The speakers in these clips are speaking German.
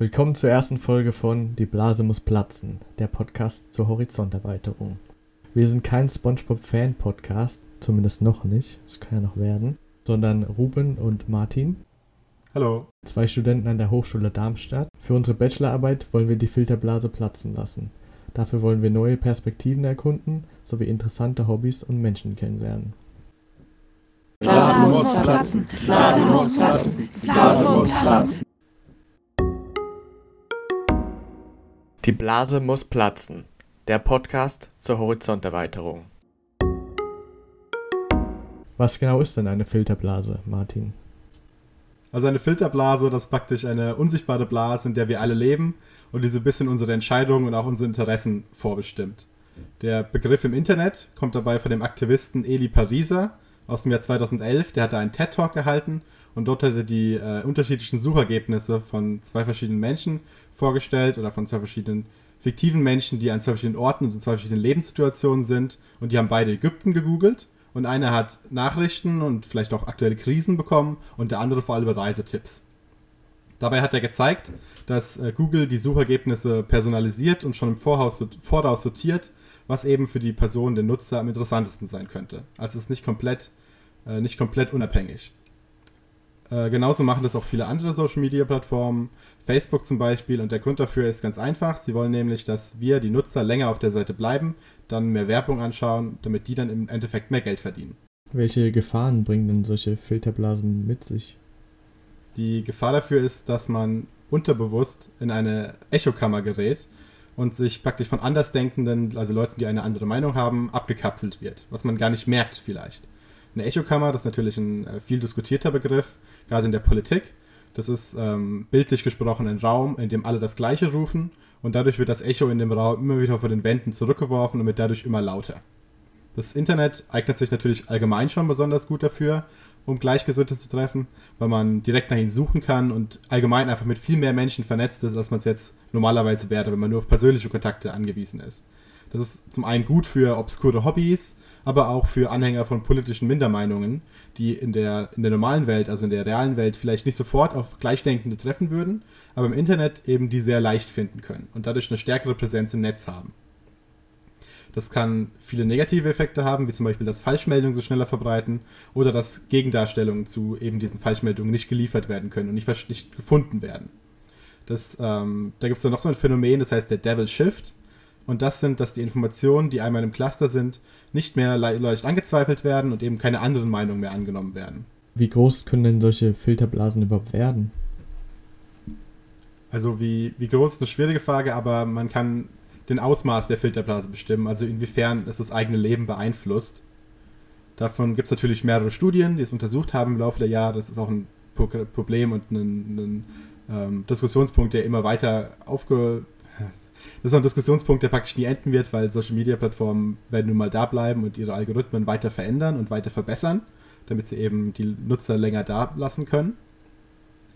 Willkommen zur ersten Folge von Die Blase muss platzen, der Podcast zur Horizonterweiterung. Wir sind kein SpongeBob-Fan-Podcast, zumindest noch nicht, das kann ja noch werden, sondern Ruben und Martin. Hallo. Zwei Studenten an der Hochschule Darmstadt. Für unsere Bachelorarbeit wollen wir die Filterblase platzen lassen. Dafür wollen wir neue Perspektiven erkunden sowie interessante Hobbys und Menschen kennenlernen. Blase muss platzen, Blase muss platzen, Blase muss platzen. Die Blase muss platzen. Der Podcast zur Horizonterweiterung. Was genau ist denn eine Filterblase, Martin? Also eine Filterblase, das ist praktisch eine unsichtbare Blase, in der wir alle leben und die so ein bisschen unsere Entscheidungen und auch unsere Interessen vorbestimmt. Der Begriff im Internet kommt dabei von dem Aktivisten Eli Pariser aus dem Jahr 2011. Der hatte einen TED-Talk gehalten und dort hat er die äh, unterschiedlichen Suchergebnisse von zwei verschiedenen Menschen vorgestellt oder von zwei verschiedenen fiktiven Menschen, die an zwei verschiedenen Orten und in zwei verschiedenen Lebenssituationen sind. Und die haben beide Ägypten gegoogelt. Und einer hat Nachrichten und vielleicht auch aktuelle Krisen bekommen und der andere vor allem Reisetipps. Dabei hat er gezeigt, dass äh, Google die Suchergebnisse personalisiert und schon im Voraus, Voraus sortiert, was eben für die Person, den Nutzer, am interessantesten sein könnte. Also es ist nicht komplett, äh, nicht komplett unabhängig. Äh, genauso machen das auch viele andere Social-Media-Plattformen, Facebook zum Beispiel. Und der Grund dafür ist ganz einfach. Sie wollen nämlich, dass wir, die Nutzer, länger auf der Seite bleiben, dann mehr Werbung anschauen, damit die dann im Endeffekt mehr Geld verdienen. Welche Gefahren bringen denn solche Filterblasen mit sich? Die Gefahr dafür ist, dass man unterbewusst in eine Echokammer gerät und sich praktisch von Andersdenkenden, also Leuten, die eine andere Meinung haben, abgekapselt wird, was man gar nicht merkt vielleicht. Eine Echokammer, das ist natürlich ein äh, viel diskutierter Begriff, gerade in der Politik. Das ist ähm, bildlich gesprochen ein Raum, in dem alle das Gleiche rufen und dadurch wird das Echo in dem Raum immer wieder vor den Wänden zurückgeworfen und wird dadurch immer lauter. Das Internet eignet sich natürlich allgemein schon besonders gut dafür, um Gleichgesinnte zu treffen, weil man direkt nach ihnen suchen kann und allgemein einfach mit viel mehr Menschen vernetzt ist, als man es jetzt normalerweise wäre, wenn man nur auf persönliche Kontakte angewiesen ist. Das ist zum einen gut für obskure Hobbys, aber auch für Anhänger von politischen Mindermeinungen, die in der, in der normalen Welt, also in der realen Welt, vielleicht nicht sofort auf Gleichdenkende treffen würden, aber im Internet eben die sehr leicht finden können und dadurch eine stärkere Präsenz im Netz haben. Das kann viele negative Effekte haben, wie zum Beispiel, dass Falschmeldungen sich schneller verbreiten oder dass Gegendarstellungen zu eben diesen Falschmeldungen nicht geliefert werden können und nicht, nicht gefunden werden. Das, ähm, da gibt es dann noch so ein Phänomen, das heißt der Devil Shift. Und das sind, dass die Informationen, die einmal im Cluster sind, nicht mehr le leicht angezweifelt werden und eben keine anderen Meinungen mehr angenommen werden. Wie groß können denn solche Filterblasen überhaupt werden? Also wie, wie groß ist eine schwierige Frage, aber man kann den Ausmaß der Filterblase bestimmen, also inwiefern es das eigene Leben beeinflusst. Davon gibt es natürlich mehrere Studien, die es untersucht haben im Laufe der Jahre. Das ist auch ein Problem und ein, ein ähm, Diskussionspunkt, der immer weiter aufge das ist ein Diskussionspunkt, der praktisch nie enden wird, weil Social Media Plattformen werden nun mal da bleiben und ihre Algorithmen weiter verändern und weiter verbessern, damit sie eben die Nutzer länger da lassen können.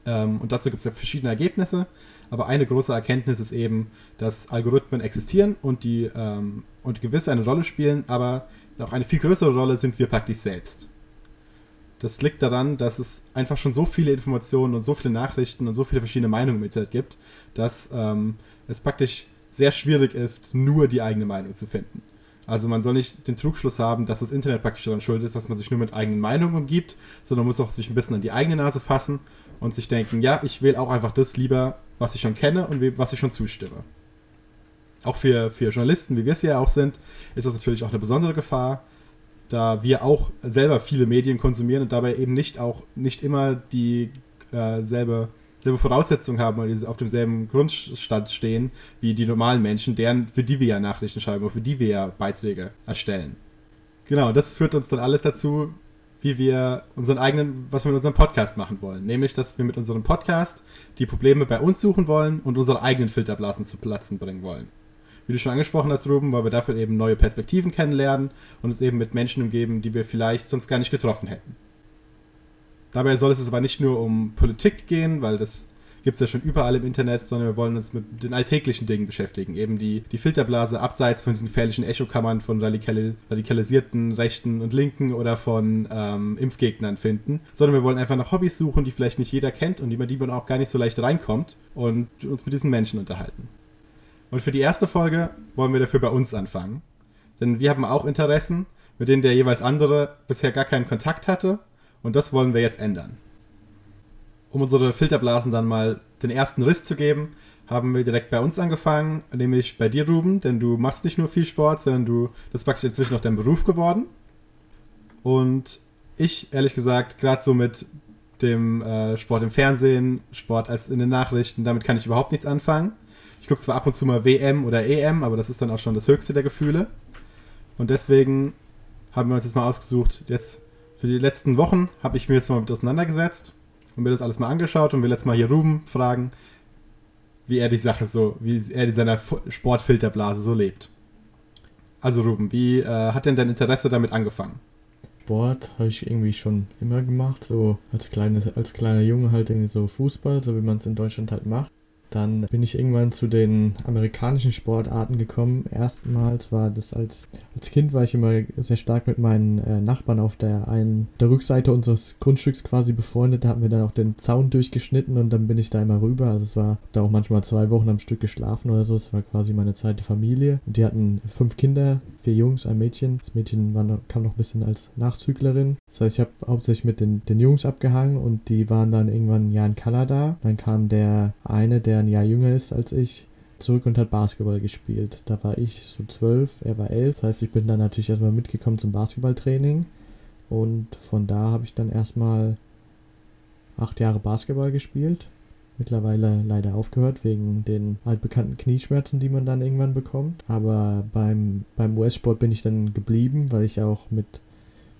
Ähm, und dazu gibt es ja verschiedene Ergebnisse, aber eine große Erkenntnis ist eben, dass Algorithmen existieren und die ähm, und gewiss eine Rolle spielen, aber noch eine viel größere Rolle sind wir praktisch selbst. Das liegt daran, dass es einfach schon so viele Informationen und so viele Nachrichten und so viele verschiedene Meinungen im Internet gibt, dass ähm, es praktisch sehr schwierig ist, nur die eigene Meinung zu finden. Also man soll nicht den Trugschluss haben, dass das Internet praktisch daran schuld ist, dass man sich nur mit eigenen Meinungen umgibt, sondern muss auch sich ein bisschen an die eigene Nase fassen und sich denken, ja, ich wähle auch einfach das lieber, was ich schon kenne und was ich schon zustimme. Auch für, für Journalisten, wie wir es ja auch sind, ist das natürlich auch eine besondere Gefahr, da wir auch selber viele Medien konsumieren und dabei eben nicht auch nicht immer die äh, selbe Voraussetzungen haben oder auf demselben Grundstand stehen wie die normalen Menschen, deren, für die wir ja Nachrichten schreiben, für die wir ja Beiträge erstellen. Genau, das führt uns dann alles dazu, wie wir unseren eigenen, was wir mit unserem Podcast machen wollen. Nämlich, dass wir mit unserem Podcast die Probleme bei uns suchen wollen und unsere eigenen Filterblasen zu Platzen bringen wollen. Wie du schon angesprochen hast, Ruben, weil wir dafür eben neue Perspektiven kennenlernen und uns eben mit Menschen umgeben, die wir vielleicht sonst gar nicht getroffen hätten. Dabei soll es aber nicht nur um Politik gehen, weil das gibt es ja schon überall im Internet, sondern wir wollen uns mit den alltäglichen Dingen beschäftigen. Eben die, die Filterblase abseits von diesen gefährlichen Echokammern von radikali radikalisierten Rechten und Linken oder von ähm, Impfgegnern finden, sondern wir wollen einfach nach Hobbys suchen, die vielleicht nicht jeder kennt und über die man auch gar nicht so leicht reinkommt und uns mit diesen Menschen unterhalten. Und für die erste Folge wollen wir dafür bei uns anfangen. Denn wir haben auch Interessen, mit denen der jeweils andere bisher gar keinen Kontakt hatte. Und das wollen wir jetzt ändern. Um unsere Filterblasen dann mal den ersten Riss zu geben, haben wir direkt bei uns angefangen, nämlich bei dir, Ruben, denn du machst nicht nur viel Sport, sondern du, das ist praktisch inzwischen auch dein Beruf geworden. Und ich, ehrlich gesagt, gerade so mit dem äh, Sport im Fernsehen, Sport als in den Nachrichten, damit kann ich überhaupt nichts anfangen. Ich gucke zwar ab und zu mal WM oder EM, aber das ist dann auch schon das höchste der Gefühle. Und deswegen haben wir uns jetzt mal ausgesucht, jetzt für die letzten Wochen habe ich mir jetzt mal mit auseinandergesetzt und mir das alles mal angeschaut und will jetzt mal hier Ruben fragen, wie er die Sache so, wie er in seiner Sportfilterblase so lebt. Also Ruben, wie äh, hat denn dein Interesse damit angefangen? Sport habe ich irgendwie schon immer gemacht, so als, kleines, als kleiner Junge halt irgendwie so Fußball, so wie man es in Deutschland halt macht. Dann bin ich irgendwann zu den amerikanischen Sportarten gekommen. Erstmals war das als, als Kind war ich immer sehr stark mit meinen äh, Nachbarn auf der einen der Rückseite unseres Grundstücks quasi befreundet. Da hatten wir dann auch den Zaun durchgeschnitten und dann bin ich da immer rüber. Also es war da auch manchmal zwei Wochen am Stück geschlafen oder so. Es war quasi meine zweite Familie. Und die hatten fünf Kinder, vier Jungs, ein Mädchen. Das Mädchen war kam noch ein bisschen als Nachzüglerin. Das heißt, ich habe hauptsächlich mit den, den Jungs abgehangen und die waren dann irgendwann ein Jahr in Kanada. Dann kam der eine, der ein Jahr jünger ist als ich, zurück und hat Basketball gespielt. Da war ich so zwölf, er war elf. Das heißt, ich bin dann natürlich erstmal mitgekommen zum Basketballtraining. Und von da habe ich dann erstmal acht Jahre Basketball gespielt. Mittlerweile leider aufgehört wegen den altbekannten Knieschmerzen, die man dann irgendwann bekommt. Aber beim, beim US-Sport bin ich dann geblieben, weil ich auch mit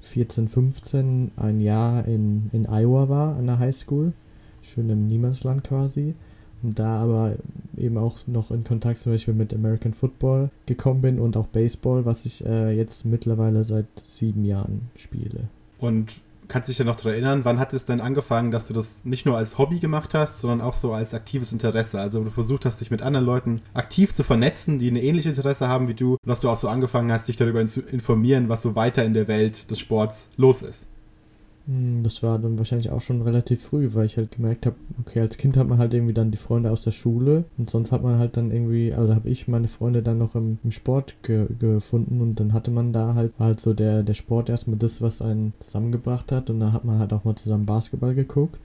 14, 15 ein Jahr in, in Iowa war, an der Highschool. Schön im Niemandsland quasi da aber eben auch noch in Kontakt zum Beispiel mit American Football gekommen bin und auch Baseball, was ich äh, jetzt mittlerweile seit sieben Jahren spiele. Und kannst dich ja noch daran erinnern, wann hat es denn angefangen, dass du das nicht nur als Hobby gemacht hast, sondern auch so als aktives Interesse? Also du versucht hast, dich mit anderen Leuten aktiv zu vernetzen, die ein ähnliches Interesse haben wie du, und dass du auch so angefangen hast, dich darüber zu informieren, was so weiter in der Welt des Sports los ist. Hm, das war dann wahrscheinlich auch schon relativ früh, weil ich halt gemerkt habe, okay, als Kind hat man halt irgendwie dann die Freunde aus der Schule und sonst hat man halt dann irgendwie, also habe ich meine Freunde dann noch im, im Sport ge gefunden und dann hatte man da halt, halt so der, der Sport erstmal das, was einen zusammengebracht hat und dann hat man halt auch mal zusammen Basketball geguckt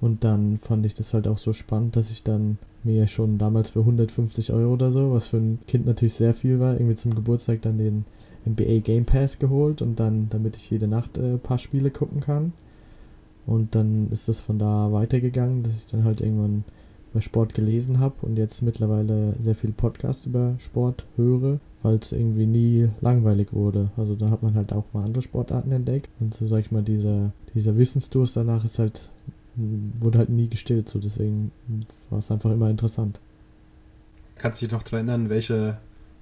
und dann fand ich das halt auch so spannend, dass ich dann mir schon damals für 150 Euro oder so, was für ein Kind natürlich sehr viel war, irgendwie zum Geburtstag dann den NBA Game Pass geholt und dann, damit ich jede Nacht äh, ein paar Spiele gucken kann. Und dann ist es von da weitergegangen, dass ich dann halt irgendwann über Sport gelesen habe und jetzt mittlerweile sehr viel Podcasts über Sport höre, weil es irgendwie nie langweilig wurde. Also da hat man halt auch mal andere Sportarten entdeckt und so sag ich mal, dieser, dieser Wissensdurst danach ist halt, wurde halt nie gestillt, so deswegen war es einfach immer interessant. Kannst du dich noch daran erinnern, welche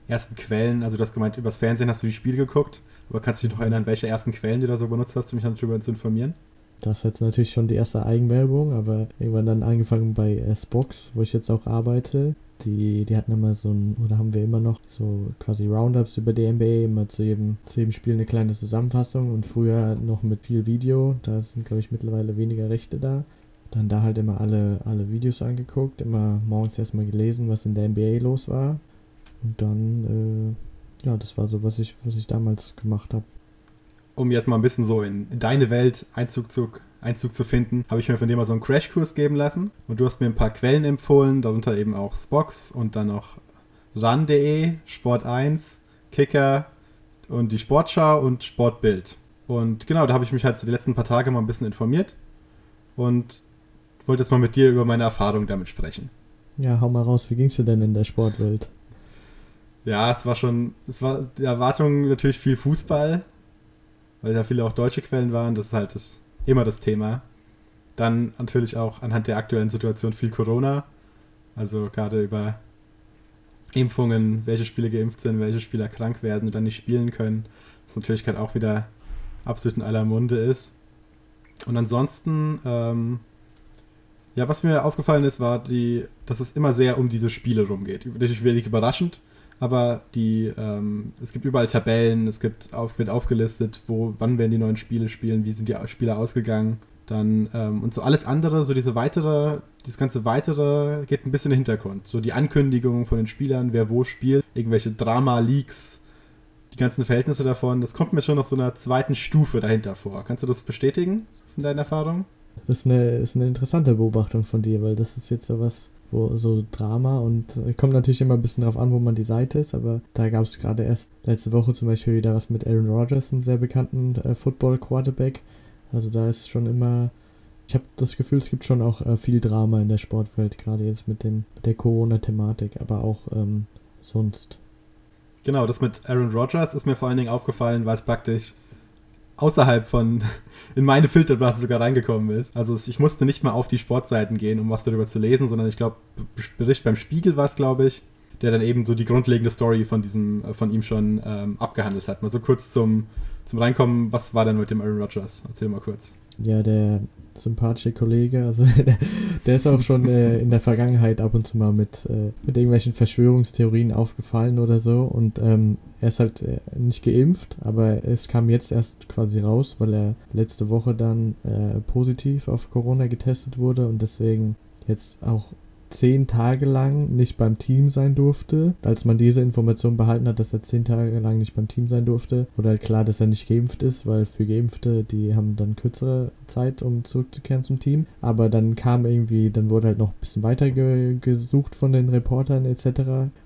ersten Quellen, also du hast gemeint, übers Fernsehen hast du die Spiele geguckt, aber kannst du dich noch erinnern, welche ersten Quellen du da so benutzt hast, um mich darüber zu informieren? Das ist jetzt natürlich schon die erste Eigenwerbung, aber irgendwann dann angefangen bei S-Box, wo ich jetzt auch arbeite. Die, die hatten immer so ein, oder haben wir immer noch so quasi Roundups über die NBA, immer zu jedem, zu jedem Spiel eine kleine Zusammenfassung und früher noch mit viel Video. Da sind, glaube ich, mittlerweile weniger Rechte da. Dann da halt immer alle, alle Videos angeguckt, immer morgens erstmal gelesen, was in der NBA los war. Und dann, äh, ja, das war so, was ich, was ich damals gemacht habe. Um jetzt mal ein bisschen so in, in deine Welt Einzug zu, Einzug zu finden, habe ich mir von dir mal so einen Crashkurs geben lassen. Und du hast mir ein paar Quellen empfohlen, darunter eben auch Spox und dann noch ran.de, Sport 1, Kicker und die Sportschau und Sportbild. Und genau, da habe ich mich halt so die letzten paar Tage mal ein bisschen informiert und wollte jetzt mal mit dir über meine Erfahrungen damit sprechen. Ja, hau mal raus, wie ging es dir denn in der Sportwelt? Ja, es war schon, es war die Erwartung natürlich viel Fußball, weil ja viele auch deutsche Quellen waren. Das ist halt das, immer das Thema. Dann natürlich auch anhand der aktuellen Situation viel Corona. Also gerade über Impfungen, welche Spiele geimpft sind, welche Spieler krank werden und dann nicht spielen können. Was natürlich gerade auch wieder absolut in aller Munde ist. Und ansonsten ähm, Ja, was mir aufgefallen ist, war, die, dass es immer sehr um diese Spiele rumgeht. Natürlich wenig überraschend, aber die, ähm, es gibt überall Tabellen, es gibt auf, wird aufgelistet, wo, wann werden die neuen Spiele spielen, wie sind die Spiele ausgegangen. Dann, ähm, und so alles andere, so diese weitere, dieses ganze weitere geht ein bisschen in den Hintergrund. So die Ankündigung von den Spielern, wer wo spielt, irgendwelche Drama-Leaks, die ganzen Verhältnisse davon, das kommt mir schon aus so einer zweiten Stufe dahinter vor. Kannst du das bestätigen von deiner Erfahrung? Das ist eine, ist eine interessante Beobachtung von dir, weil das ist jetzt sowas, wo so Drama und äh, kommt natürlich immer ein bisschen drauf an, wo man die Seite ist, aber da gab es gerade erst letzte Woche zum Beispiel wieder was mit Aaron Rodgers, einem sehr bekannten äh, Football-Quarterback. Also da ist schon immer, ich habe das Gefühl, es gibt schon auch äh, viel Drama in der Sportwelt, gerade jetzt mit, den, mit der Corona-Thematik, aber auch ähm, sonst. Genau, das mit Aaron Rodgers ist mir vor allen Dingen aufgefallen, weil es praktisch außerhalb von in meine Filterblase sogar reingekommen ist. Also ich musste nicht mal auf die Sportseiten gehen, um was darüber zu lesen, sondern ich glaube, Bericht beim Spiegel war es, glaube ich, der dann eben so die grundlegende Story von diesem, äh, von ihm schon ähm, abgehandelt hat. Mal so kurz zum, zum Reinkommen, was war denn mit dem Aaron Rodgers? Erzähl mal kurz. Ja, der sympathische Kollege. Also der, der ist auch schon äh, in der Vergangenheit ab und zu mal mit, äh, mit irgendwelchen Verschwörungstheorien aufgefallen oder so. Und ähm, er ist halt äh, nicht geimpft, aber es kam jetzt erst quasi raus, weil er letzte Woche dann äh, positiv auf Corona getestet wurde und deswegen jetzt auch zehn Tage lang nicht beim Team sein durfte. Als man diese Information behalten hat, dass er zehn Tage lang nicht beim Team sein durfte, wurde halt klar, dass er nicht geimpft ist, weil für Geimpfte, die haben dann kürzere Zeit, um zurückzukehren zum Team. Aber dann kam irgendwie, dann wurde halt noch ein bisschen weiter ge gesucht von den Reportern etc.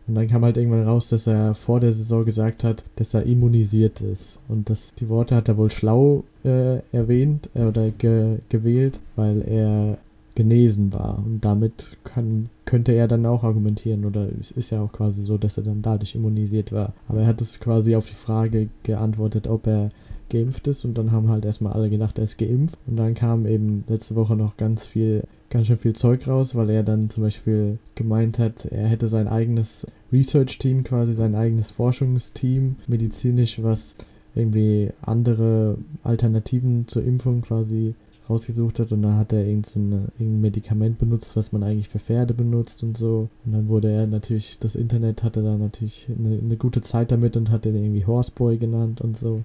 Und dann kam halt irgendwann raus, dass er vor der Saison gesagt hat, dass er immunisiert ist. Und das, die Worte hat er wohl schlau äh, erwähnt äh, oder ge gewählt, weil er genesen war. Und damit kann, könnte er dann auch argumentieren, oder es ist ja auch quasi so, dass er dann dadurch immunisiert war. Aber er hat es quasi auf die Frage geantwortet, ob er geimpft ist und dann haben halt erstmal alle gedacht, er ist geimpft und dann kam eben letzte Woche noch ganz viel, ganz schön viel Zeug raus, weil er dann zum Beispiel gemeint hat, er hätte sein eigenes Research-Team, quasi sein eigenes Forschungsteam, medizinisch, was irgendwie andere Alternativen zur Impfung quasi rausgesucht hat und da hat er irgend so eine, irgendein Medikament benutzt, was man eigentlich für Pferde benutzt und so. Und dann wurde er natürlich, das Internet hatte da natürlich eine, eine gute Zeit damit und hat den irgendwie Horseboy genannt und so.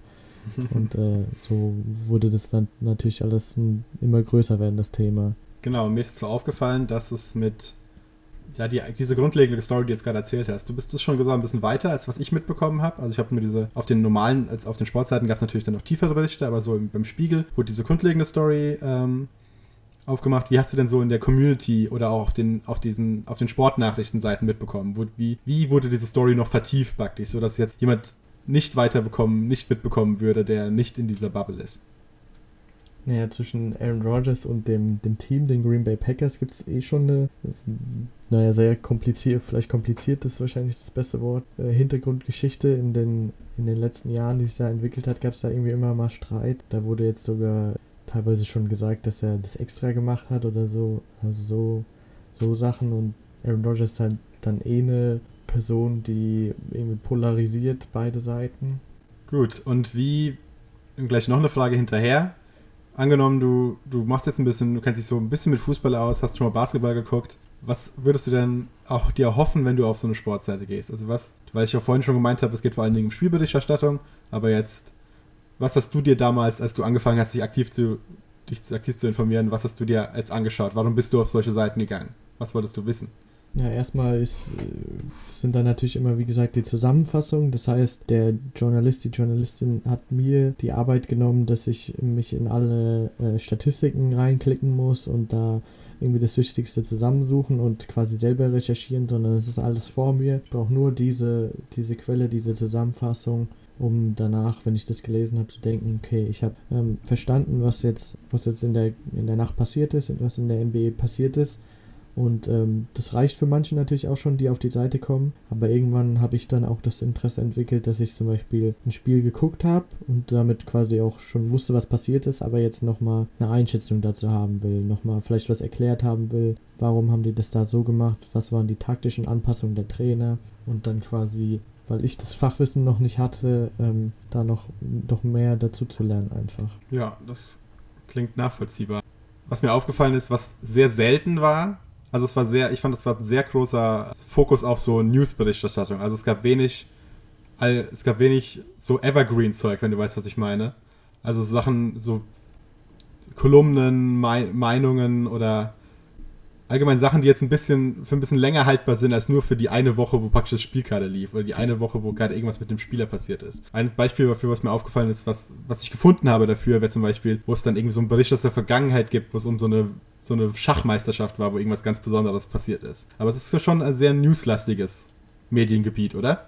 und äh, so wurde das dann natürlich alles ein, immer größer werden, das Thema. Genau, mir ist so aufgefallen, dass es mit ja, die, diese grundlegende Story, die du jetzt gerade erzählt hast, du bist das schon gesagt ein bisschen weiter, als was ich mitbekommen habe. Also ich habe mir diese, auf den normalen, als auf den Sportseiten gab es natürlich dann noch tiefere Berichte, aber so im, beim Spiegel wurde diese grundlegende Story ähm, aufgemacht. Wie hast du denn so in der Community oder auch auf den, auf diesen, auf den Sportnachrichtenseiten mitbekommen? Wie, wie wurde diese Story noch vertieft praktisch, sodass jetzt jemand nicht weiterbekommen, nicht mitbekommen würde, der nicht in dieser Bubble ist? Naja, zwischen Aaron Rodgers und dem, dem Team, den Green Bay Packers, gibt es eh schon eine, naja, sehr kompliziert, vielleicht kompliziert ist wahrscheinlich das beste Wort, äh, Hintergrundgeschichte. In den, in den letzten Jahren, die sich da entwickelt hat, gab es da irgendwie immer mal Streit. Da wurde jetzt sogar teilweise schon gesagt, dass er das extra gemacht hat oder so. Also so, so Sachen. Und Aaron Rodgers ist halt dann eh eine Person, die irgendwie polarisiert beide Seiten. Gut, und wie, gleich noch eine Frage hinterher angenommen, du, du machst jetzt ein bisschen, du kennst dich so ein bisschen mit Fußball aus, hast schon mal Basketball geguckt. Was würdest du denn auch dir hoffen, wenn du auf so eine Sportseite gehst? Also was, weil ich ja vorhin schon gemeint habe, es geht vor allen Dingen um Spielberichterstattung, aber jetzt, was hast du dir damals, als du angefangen hast, dich aktiv zu, dich aktiv zu informieren, was hast du dir jetzt angeschaut? Warum bist du auf solche Seiten gegangen? Was wolltest du wissen? Ja, erstmal ist, äh, sind da natürlich immer, wie gesagt, die Zusammenfassungen. Das heißt, der Journalist, die Journalistin hat mir die Arbeit genommen, dass ich mich in alle äh, Statistiken reinklicken muss und da irgendwie das Wichtigste zusammensuchen und quasi selber recherchieren, sondern es ist alles vor mir. Ich brauche nur diese, diese Quelle, diese Zusammenfassung, um danach, wenn ich das gelesen habe, zu denken, okay, ich habe ähm, verstanden, was jetzt, was jetzt in der, in der Nacht passiert ist, was in der NBA passiert ist und ähm, das reicht für manche natürlich auch schon, die auf die Seite kommen. Aber irgendwann habe ich dann auch das Interesse entwickelt, dass ich zum Beispiel ein Spiel geguckt habe und damit quasi auch schon wusste, was passiert ist, aber jetzt nochmal eine Einschätzung dazu haben will, nochmal vielleicht was erklärt haben will. Warum haben die das da so gemacht? Was waren die taktischen Anpassungen der Trainer? Und dann quasi, weil ich das Fachwissen noch nicht hatte, ähm, da noch, noch mehr dazu zu lernen einfach. Ja, das klingt nachvollziehbar. was mir aufgefallen ist, was sehr selten war. Also es war sehr, ich fand, es war ein sehr großer Fokus auf so News-Berichterstattung. Also es gab wenig, es gab wenig so Evergreen-Zeug, wenn du weißt, was ich meine. Also Sachen, so Kolumnen, Meinungen oder allgemein Sachen, die jetzt ein bisschen für ein bisschen länger haltbar sind als nur für die eine Woche, wo praktisch das Spiel gerade lief oder die eine Woche, wo gerade irgendwas mit dem Spieler passiert ist. Ein Beispiel dafür, was mir aufgefallen ist, was, was ich gefunden habe dafür, wäre zum Beispiel, wo es dann irgendwie so einen Bericht aus der Vergangenheit gibt, wo es um so eine so eine Schachmeisterschaft war, wo irgendwas ganz Besonderes passiert ist. Aber es ist schon ein sehr newslastiges Mediengebiet, oder?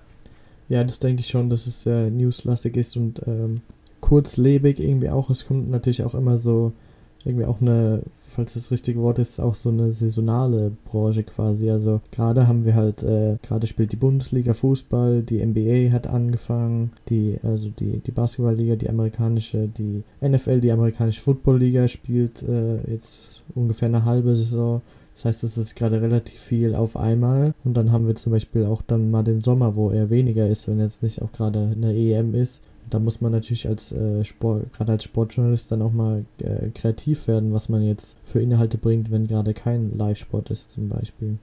Ja, das denke ich schon, dass es sehr newslastig ist und ähm, kurzlebig irgendwie auch. Es kommt natürlich auch immer so irgendwie auch eine falls das richtige Wort ist, auch so eine saisonale Branche quasi. Also gerade haben wir halt, äh, gerade spielt die Bundesliga Fußball, die NBA hat angefangen, die, also die, die Basketballliga, die amerikanische, die NFL, die amerikanische Footballliga spielt äh, jetzt ungefähr eine halbe Saison. Das heißt, es ist gerade relativ viel auf einmal. Und dann haben wir zum Beispiel auch dann mal den Sommer, wo er weniger ist, wenn jetzt nicht auch gerade eine EM ist da muss man natürlich als äh, Sport, gerade als Sportjournalist dann auch mal äh, kreativ werden, was man jetzt für Inhalte bringt, wenn gerade kein Live-Sport ist zum Beispiel.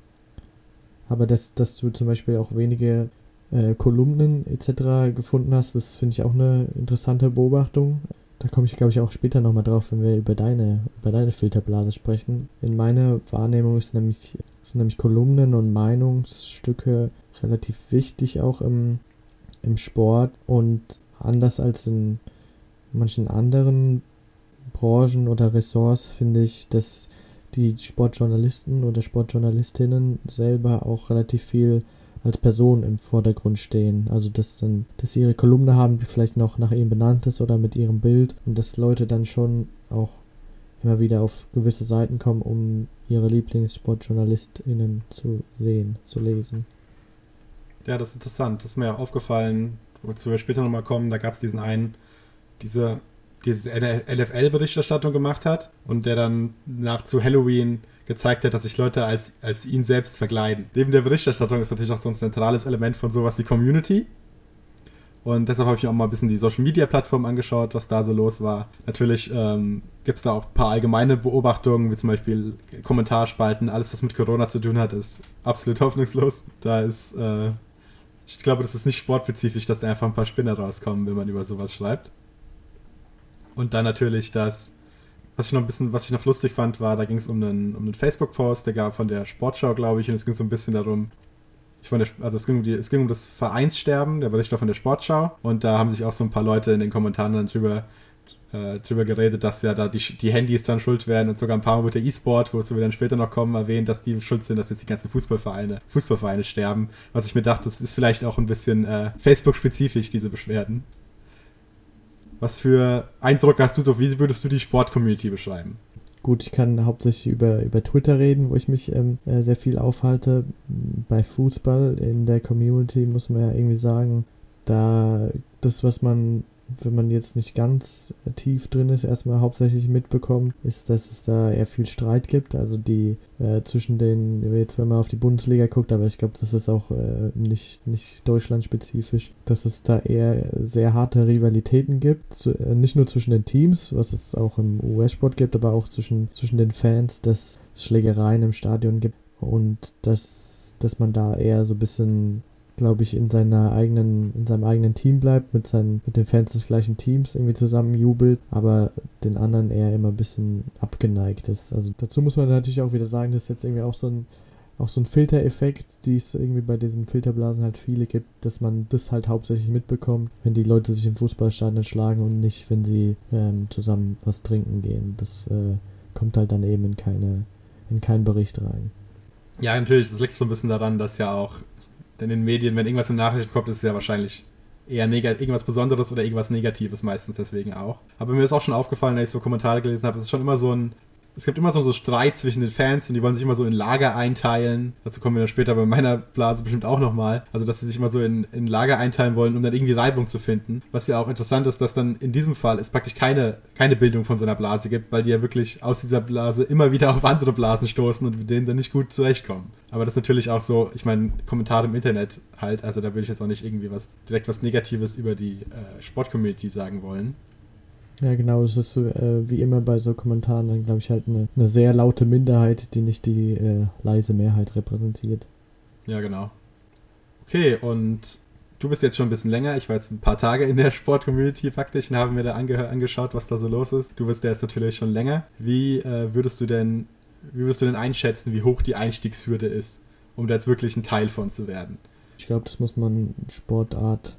Aber dass, dass du zum Beispiel auch wenige äh, Kolumnen etc. gefunden hast, das finde ich auch eine interessante Beobachtung. Da komme ich, glaube ich, auch später nochmal drauf, wenn wir über deine, über deine Filterblase sprechen. In meiner Wahrnehmung ist nämlich, sind nämlich Kolumnen und Meinungsstücke relativ wichtig auch im, im Sport und anders als in manchen anderen Branchen oder Ressorts finde ich, dass die Sportjournalisten oder Sportjournalistinnen selber auch relativ viel als Person im Vordergrund stehen. Also dass dann, dass sie ihre Kolumne haben, die vielleicht noch nach ihnen benannt ist oder mit ihrem Bild und dass Leute dann schon auch immer wieder auf gewisse Seiten kommen, um ihre LieblingssportjournalistInnen zu sehen, zu lesen. Ja, das ist interessant. Das ist mir auch aufgefallen, wozu wir später nochmal kommen, da gab es diesen einen, diese, diese LFL-Berichterstattung gemacht hat und der dann nach zu Halloween gezeigt hat, dass sich Leute als, als ihn selbst verkleiden. Neben der Berichterstattung ist natürlich auch so ein zentrales Element von sowas die Community. Und deshalb habe ich mir auch mal ein bisschen die Social Media Plattform angeschaut, was da so los war. Natürlich ähm, gibt es da auch ein paar allgemeine Beobachtungen, wie zum Beispiel Kommentarspalten. Alles, was mit Corona zu tun hat, ist absolut hoffnungslos. Da ist äh, ich glaube, das ist nicht sportspezifisch, dass da einfach ein paar Spinner rauskommen, wenn man über sowas schreibt. Und dann natürlich das, was ich noch ein bisschen, was ich noch lustig fand, war, da ging es um einen, um einen Facebook-Post, der gab von der Sportschau, glaube ich, und es ging so ein bisschen darum, ich der, also es ging, um die, es ging um das Vereinssterben, der Bericht war von der Sportschau und da haben sich auch so ein paar Leute in den Kommentaren dann drüber äh, drüber geredet, dass ja da die, die Handys dann schuld werden und sogar ein paar Mal wird der E-Sport, wozu wir dann später noch kommen, erwähnt, dass die schuld sind, dass jetzt die ganzen Fußballvereine, Fußballvereine sterben. Was ich mir dachte, das ist vielleicht auch ein bisschen äh, Facebook-spezifisch, diese Beschwerden. Was für Eindruck hast du so, wie würdest du die Sport-Community beschreiben? Gut, ich kann hauptsächlich über, über Twitter reden, wo ich mich ähm, äh, sehr viel aufhalte. Bei Fußball in der Community muss man ja irgendwie sagen, da das, was man wenn man jetzt nicht ganz tief drin ist, erstmal hauptsächlich mitbekommt, ist, dass es da eher viel Streit gibt. Also die äh, zwischen den, jetzt wenn man auf die Bundesliga guckt, aber ich glaube, das ist auch äh, nicht, nicht deutschlandspezifisch, dass es da eher sehr harte Rivalitäten gibt. Zu, äh, nicht nur zwischen den Teams, was es auch im US-Sport gibt, aber auch zwischen, zwischen den Fans, dass es Schlägereien im Stadion gibt und dass, dass man da eher so ein bisschen glaube ich, in seiner eigenen, in seinem eigenen Team bleibt, mit seinen, mit den Fans des gleichen Teams irgendwie zusammen jubelt, aber den anderen eher immer ein bisschen abgeneigt ist. Also dazu muss man natürlich auch wieder sagen, dass jetzt irgendwie auch so ein auch so ein Filtereffekt, die es irgendwie bei diesen Filterblasen halt viele gibt, dass man das halt hauptsächlich mitbekommt, wenn die Leute sich im Fußballstadion schlagen und nicht, wenn sie ähm, zusammen was trinken gehen. Das äh, kommt halt dann eben in keine, in keinen Bericht rein. Ja, natürlich, das liegt so ein bisschen daran, dass ja auch denn in den Medien, wenn irgendwas in Nachrichten kommt, ist es ja wahrscheinlich eher irgendwas Besonderes oder irgendwas Negatives meistens deswegen auch. Aber mir ist auch schon aufgefallen, wenn ich so Kommentare gelesen habe, es ist schon immer so ein es gibt immer so, so Streit zwischen den Fans und die wollen sich immer so in Lager einteilen. Dazu kommen wir dann später bei meiner Blase bestimmt auch nochmal. Also, dass sie sich immer so in, in Lager einteilen wollen, um dann irgendwie Reibung zu finden. Was ja auch interessant ist, dass dann in diesem Fall es praktisch keine, keine Bildung von so einer Blase gibt, weil die ja wirklich aus dieser Blase immer wieder auf andere Blasen stoßen und mit denen dann nicht gut zurechtkommen. Aber das ist natürlich auch so, ich meine, Kommentare im Internet halt, also da würde ich jetzt auch nicht irgendwie was direkt was Negatives über die äh, Sportcommunity sagen wollen. Ja, genau, das ist so, äh, wie immer bei so Kommentaren dann, glaube ich, halt eine, eine sehr laute Minderheit, die nicht die äh, leise Mehrheit repräsentiert. Ja, genau. Okay, und du bist jetzt schon ein bisschen länger. Ich war jetzt ein paar Tage in der Sport-Community faktisch und habe mir da ange angeschaut, was da so los ist. Du bist ja jetzt natürlich schon länger. Wie äh, würdest du denn, wie würdest du denn einschätzen, wie hoch die Einstiegshürde ist, um da jetzt wirklich ein Teil von zu werden? Ich glaube, das muss man Sportart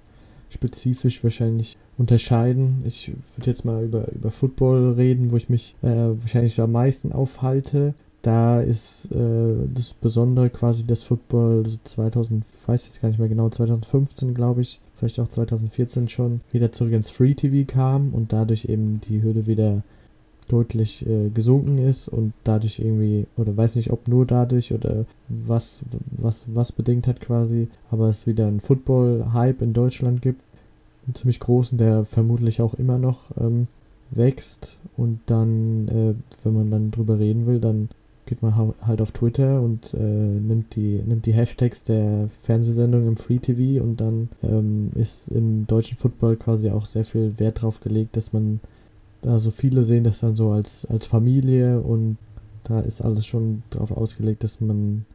spezifisch wahrscheinlich unterscheiden. Ich würde jetzt mal über, über Football reden, wo ich mich äh, wahrscheinlich am meisten aufhalte. Da ist äh, das Besondere quasi, dass Football 2000, weiß jetzt gar nicht mehr genau, 2015 glaube ich, vielleicht auch 2014 schon, wieder zurück ins Free TV kam und dadurch eben die Hürde wieder deutlich äh, gesunken ist und dadurch irgendwie, oder weiß nicht, ob nur dadurch oder was, was, was bedingt hat quasi, aber es wieder einen Football-Hype in Deutschland gibt, einen ziemlich großen, der vermutlich auch immer noch ähm, wächst. Und dann, äh, wenn man dann drüber reden will, dann geht man halt auf Twitter und äh, nimmt, die, nimmt die Hashtags der Fernsehsendung im Free TV und dann ähm, ist im deutschen Football quasi auch sehr viel Wert drauf gelegt, dass man also viele sehen das dann so als, als Familie und da ist alles schon darauf ausgelegt, dass man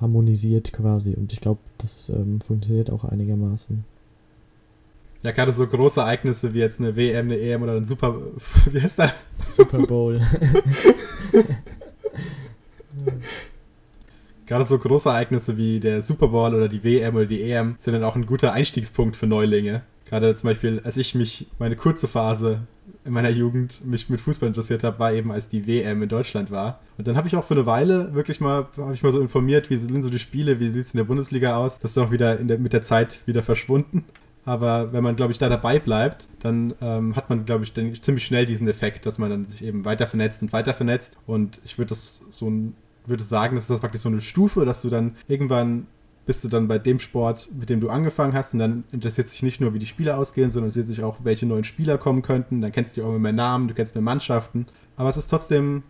harmonisiert quasi. Und ich glaube, das ähm, funktioniert auch einigermaßen. Ja, gerade so große Ereignisse wie jetzt eine WM, eine EM oder ein Super. Wie heißt der? Super Bowl. Gerade so große Ereignisse wie der Super Bowl oder die WM oder die EM sind dann auch ein guter Einstiegspunkt für Neulinge. Gerade zum Beispiel, als ich mich meine kurze Phase in meiner Jugend mich mit Fußball interessiert habe, war eben als die WM in Deutschland war. Und dann habe ich auch für eine Weile wirklich mal, habe ich mal so informiert, wie sind so die Spiele, wie sieht es in der Bundesliga aus. Das ist auch wieder der, mit der Zeit wieder verschwunden. Aber wenn man, glaube ich, da dabei bleibt, dann ähm, hat man, glaube ich, dann ziemlich schnell diesen Effekt, dass man dann sich eben weiter vernetzt und weiter vernetzt. Und ich würde das so ein, würde sagen, das ist das praktisch so eine Stufe, dass du dann irgendwann bist du dann bei dem Sport, mit dem du angefangen hast und dann interessiert sich nicht nur, wie die Spiele ausgehen, sondern interessiert sich auch, welche neuen Spieler kommen könnten. Dann kennst du auch immer mehr Namen, du kennst mehr Mannschaften. Aber es ist trotzdem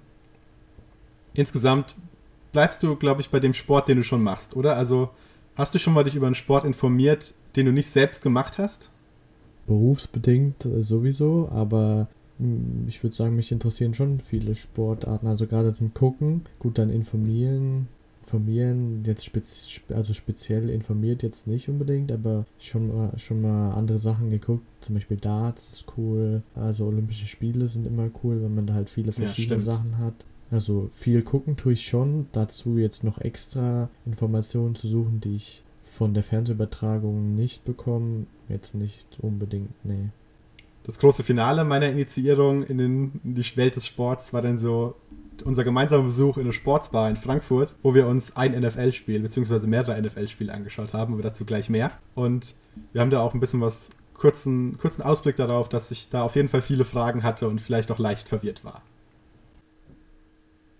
insgesamt bleibst du, glaube ich, bei dem Sport, den du schon machst, oder? Also hast du schon mal dich über einen Sport informiert, den du nicht selbst gemacht hast? Berufsbedingt äh, sowieso, aber hm, ich würde sagen, mich interessieren schon viele Sportarten. Also gerade zum Gucken, gut dann informieren, informieren, jetzt spez also speziell informiert jetzt nicht unbedingt, aber schon mal, schon mal andere Sachen geguckt, zum Beispiel Darts ist cool, also Olympische Spiele sind immer cool, wenn man da halt viele verschiedene ja, Sachen hat. Also viel gucken tue ich schon, dazu jetzt noch extra Informationen zu suchen, die ich von der Fernsehübertragung nicht bekomme, jetzt nicht unbedingt, nee. Das große Finale meiner Initiierung in, den, in die Welt des Sports war dann so unser gemeinsamer Besuch in eine Sportsbar in Frankfurt, wo wir uns ein NFL-Spiel bzw. mehrere NFL-Spiele angeschaut haben, aber dazu gleich mehr. Und wir haben da auch ein bisschen was kurzen, kurzen Ausblick darauf, dass ich da auf jeden Fall viele Fragen hatte und vielleicht auch leicht verwirrt war.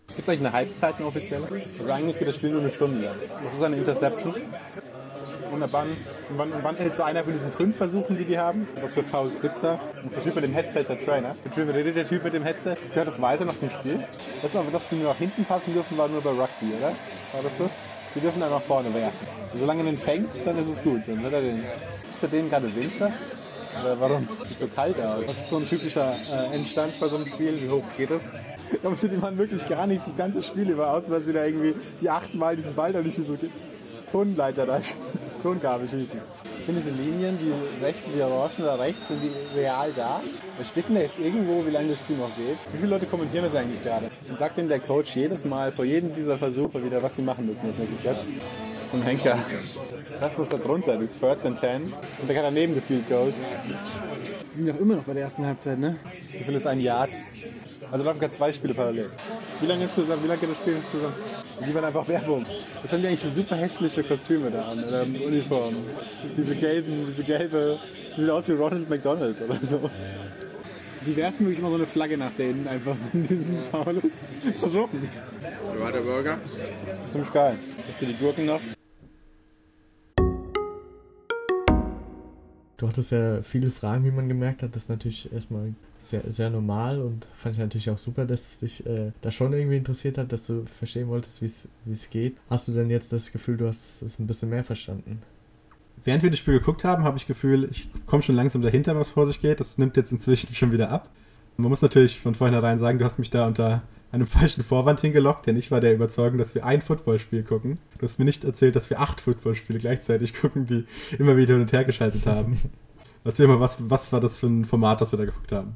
Gibt es eigentlich eine Halbzeit, eine offizielle? Also eigentlich geht das Spiel nur eine Stunde. Das ist eine Interception. Und wann, wann, wann hält so einer von diesen fünf Versuchen, die die haben? Was für Fouls gibt's da? Das ist der Typ mit dem Headset, der Trainer. Der Typ, der, der typ mit dem Headset. Hat das weiter nach dem Spiel. Das aber, dass die nur nach hinten passen dürfen, war nur bei Rugby, oder? War das das? Die dürfen dann nach vorne werfen. Solange er den fängt, dann ist es gut. Dann wird er den. Ist bei denen gerade Winter? Oder warum? Sieht so kalt aus. Das ist so ein typischer äh, Endstand bei so einem Spiel. Wie hoch geht das? Da die machen wirklich gar nichts das ganze Spiel über aus, weil sie da irgendwie die achtmal diesen Ball da nicht so Tonleiter da Tonkabel schießen. Sind diese Linien, die rechten, die orangen da rechts, sind die real da? Wir stecken da jetzt irgendwo, wie lange das Spiel noch geht. Wie viele Leute kommentieren das eigentlich gerade? Und sagt denn der Coach jedes Mal vor jedem dieser Versuche wieder, was sie machen müssen jetzt nächstes jetzt? Zum Henker. Das ist da drunter, das First and Ten. Und der kann daneben gefühlt Gold. Wir sind doch immer noch bei der ersten Halbzeit, ne? Wie viel ist ein Yard? Also laufen gerade zwei Spiele parallel. Wie lange insgesamt, wie lange geht das Spiel insgesamt? Die waren einfach Werbung. Das haben die eigentlich für super hässliche Kostüme da an, oder Uniformen. Diese gelben, diese gelbe, die sieht aus wie Ronald McDonald oder so. Die werfen wirklich immer so eine Flagge nach denen, einfach, wenn diesen faul ist. Warum? Wie war der Burger? Ziemlich geil. Hast du die Gurken noch? Du hattest ja viele Fragen, wie man gemerkt hat. Das ist natürlich erstmal sehr, sehr normal und fand ich natürlich auch super, dass es dich äh, da schon irgendwie interessiert hat, dass du verstehen wolltest, wie es geht. Hast du denn jetzt das Gefühl, du hast es ein bisschen mehr verstanden? während wir das Spiel geguckt haben, habe ich Gefühl, ich komme schon langsam dahinter, was vor sich geht. Das nimmt jetzt inzwischen schon wieder ab. Man muss natürlich von vornherein sagen, du hast mich da unter einem falschen Vorwand hingelockt, denn ich war der Überzeugung, dass wir ein Footballspiel gucken. Du hast mir nicht erzählt, dass wir acht Footballspiele gleichzeitig gucken, die immer wieder hin und her geschaltet haben. Erzähl mal, was, was war das für ein Format, das wir da geguckt haben?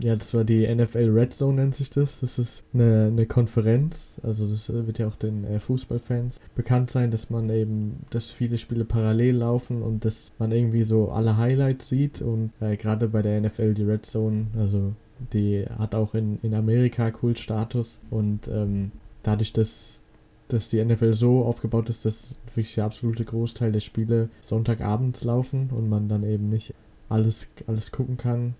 Ja, das war die NFL Red Zone, nennt sich das. Das ist eine, eine Konferenz. Also, das wird ja auch den äh, Fußballfans bekannt sein, dass man eben, dass viele Spiele parallel laufen und dass man irgendwie so alle Highlights sieht. Und äh, gerade bei der NFL, die Red Zone, also die hat auch in, in Amerika Kultstatus. Und ähm, dadurch, dass, dass die NFL so aufgebaut ist, dass wirklich der absolute Großteil der Spiele Sonntagabends laufen und man dann eben nicht alles, alles gucken kann,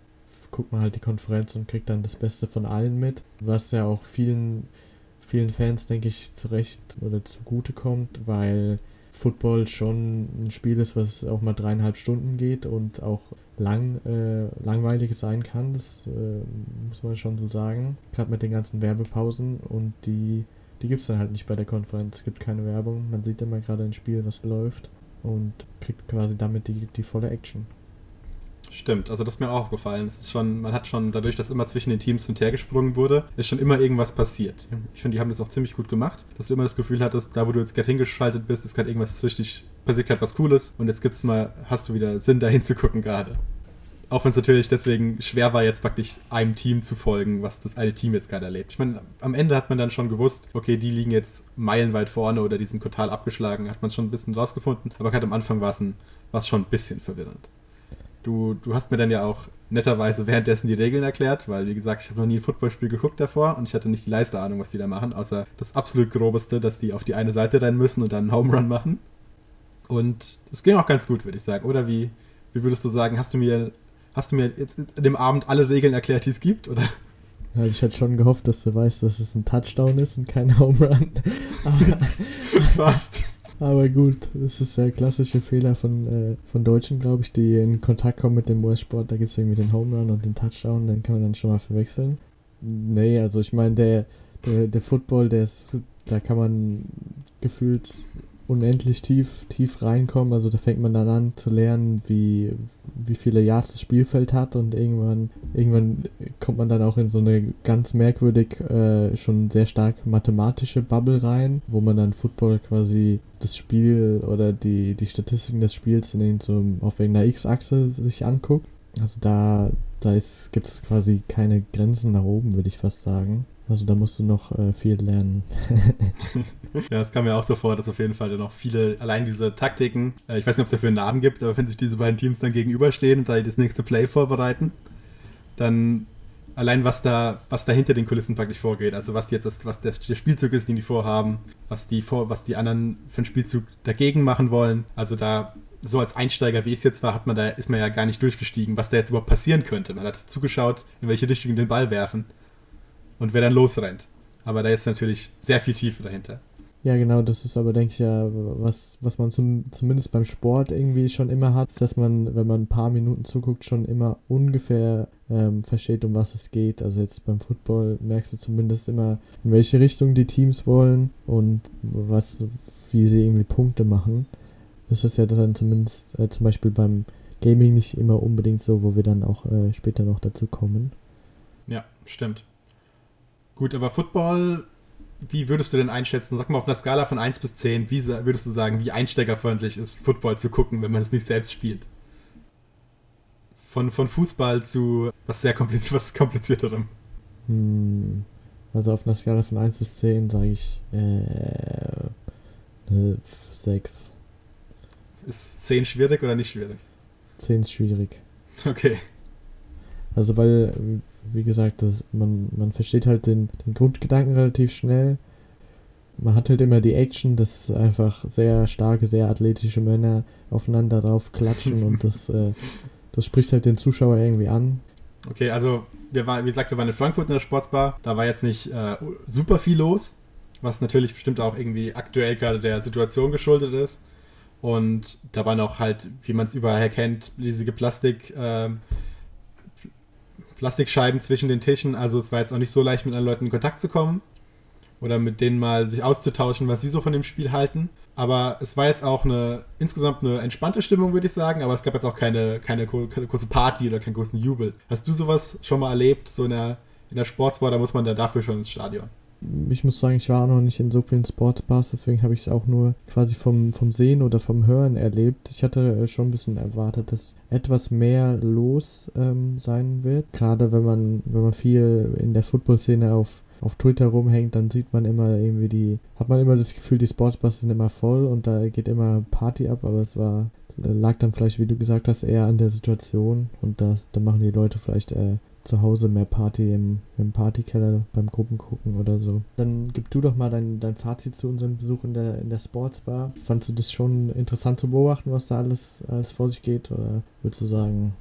guckt man halt die Konferenz und kriegt dann das Beste von allen mit, was ja auch vielen, vielen Fans, denke ich, zurecht oder zugute kommt, weil Football schon ein Spiel ist, was auch mal dreieinhalb Stunden geht und auch lang, äh, langweilig sein kann, das äh, muss man schon so sagen. Gerade mit den ganzen Werbepausen und die, die gibt es dann halt nicht bei der Konferenz. Es gibt keine Werbung, man sieht immer gerade ein Spiel, was läuft und kriegt quasi damit die, die volle Action. Stimmt, also das ist mir auch aufgefallen. Es ist schon, man hat schon dadurch, dass immer zwischen den Teams hin und her gesprungen wurde, ist schon immer irgendwas passiert. Ich finde, die haben das auch ziemlich gut gemacht, dass du immer das Gefühl hattest, da wo du jetzt gerade hingeschaltet bist, ist gerade irgendwas richtig, passiert gerade was Cooles und jetzt gibt's mal, hast du wieder Sinn, da hinzugucken gerade. Auch wenn es natürlich deswegen schwer war, jetzt praktisch einem Team zu folgen, was das eine Team jetzt gerade erlebt. Ich meine, am Ende hat man dann schon gewusst, okay, die liegen jetzt meilenweit vorne oder die sind total abgeschlagen, hat man schon ein bisschen rausgefunden, aber gerade am Anfang war es schon ein bisschen verwirrend. Du, du hast mir dann ja auch netterweise währenddessen die Regeln erklärt, weil, wie gesagt, ich habe noch nie ein Footballspiel geguckt davor und ich hatte nicht die leiste Ahnung, was die da machen, außer das absolut grobeste, dass die auf die eine Seite rennen müssen und dann einen Home Run machen. Und es ging auch ganz gut, würde ich sagen. Oder wie, wie würdest du sagen, hast du mir, hast du mir jetzt an dem Abend alle Regeln erklärt, die es gibt, oder? Also ich hätte schon gehofft, dass du weißt, dass es ein Touchdown ist und kein Home Run. Fast. Aber gut, das ist der klassische Fehler von, äh, von Deutschen, glaube ich, die in Kontakt kommen mit dem US-Sport. Da gibt es irgendwie den Home Run und den Touchdown, den kann man dann schon mal verwechseln. Nee, also ich meine, der, der, der Football, der ist, da kann man gefühlt unendlich tief, tief reinkommen. Also da fängt man dann an zu lernen, wie, wie viele Yards das Spielfeld hat und irgendwann, irgendwann kommt man dann auch in so eine ganz merkwürdig, äh, schon sehr stark mathematische Bubble rein, wo man dann Football quasi das Spiel oder die, die Statistiken des Spiels in so auf irgendeiner X-Achse sich anguckt. Also da, da gibt es quasi keine Grenzen nach oben, würde ich fast sagen. Also da musst du noch äh, viel lernen. ja, es kam mir auch so vor, dass auf jeden Fall noch viele, allein diese Taktiken, äh, ich weiß nicht, ob es dafür einen Namen gibt, aber wenn sich diese beiden Teams dann gegenüberstehen und da das nächste Play vorbereiten, dann allein was da, was da hinter den Kulissen praktisch vorgeht, also was jetzt das, was der, der Spielzug ist, den die vorhaben, was die vor, was die anderen für einen Spielzug dagegen machen wollen. Also da so als Einsteiger, wie ich es jetzt war, hat man da, ist man ja gar nicht durchgestiegen, was da jetzt überhaupt passieren könnte. Man hat zugeschaut, in welche Richtung den Ball werfen und wer dann losrennt. Aber da ist natürlich sehr viel Tiefe dahinter. Ja, genau, das ist aber, denke ich, ja, was, was man zum, zumindest beim Sport irgendwie schon immer hat, dass man, wenn man ein paar Minuten zuguckt, schon immer ungefähr ähm, versteht, um was es geht. Also jetzt beim Football merkst du zumindest immer, in welche Richtung die Teams wollen und was, wie sie irgendwie Punkte machen. Das ist ja dann zumindest äh, zum Beispiel beim Gaming nicht immer unbedingt so, wo wir dann auch äh, später noch dazu kommen. Ja, stimmt. Gut, aber Football, wie würdest du denn einschätzen? Sag mal auf einer Skala von 1 bis 10, wie würdest du sagen, wie einsteigerfreundlich ist Football zu gucken, wenn man es nicht selbst spielt? Von, von Fußball zu was sehr kompliziert, was komplizierterem. Hm, also auf einer Skala von 1 bis 10 sage ich äh, 6. Ist 10 schwierig oder nicht schwierig? 10 ist schwierig. Okay. Also weil, wie gesagt, das, man, man versteht halt den, den Grundgedanken relativ schnell. Man hat halt immer die Action, dass einfach sehr starke, sehr athletische Männer aufeinander drauf klatschen und das, äh, das spricht halt den Zuschauer irgendwie an. Okay, also wir waren, wie gesagt, wir waren in Frankfurt in der Sportsbar. Da war jetzt nicht äh, super viel los, was natürlich bestimmt auch irgendwie aktuell gerade der Situation geschuldet ist. Und da waren auch halt, wie man es überall kennt, riesige Plastik, äh, Plastikscheiben zwischen den Tischen. Also es war jetzt auch nicht so leicht, mit anderen Leuten in Kontakt zu kommen. oder mit denen mal sich auszutauschen, was sie so von dem Spiel halten. Aber es war jetzt auch eine insgesamt eine entspannte Stimmung, würde ich sagen. Aber es gab jetzt auch keine, keine, große Party oder keinen großen Jubel. Hast du sowas schon mal erlebt, so in der, in der Sportsbar? Da muss man da dafür schon ins Stadion. Ich muss sagen, ich war auch noch nicht in so vielen Sportsbars, deswegen habe ich es auch nur quasi vom, vom Sehen oder vom Hören erlebt. Ich hatte äh, schon ein bisschen erwartet, dass etwas mehr los ähm, sein wird. Gerade wenn man, wenn man viel in der Football-Szene auf auf Twitter rumhängt, dann sieht man immer irgendwie die, hat man immer das Gefühl, die Sportsbars sind immer voll und da geht immer Party ab, aber es war, lag dann vielleicht, wie du gesagt hast, eher an der Situation und dann machen die Leute vielleicht äh, zu Hause mehr Party im, im Partykeller beim Gruppengucken oder so. Dann gib du doch mal dein, dein Fazit zu unserem Besuch in der, in der Sportsbar. Fandest du das schon interessant zu beobachten, was da alles, alles vor sich geht oder würdest du sagen,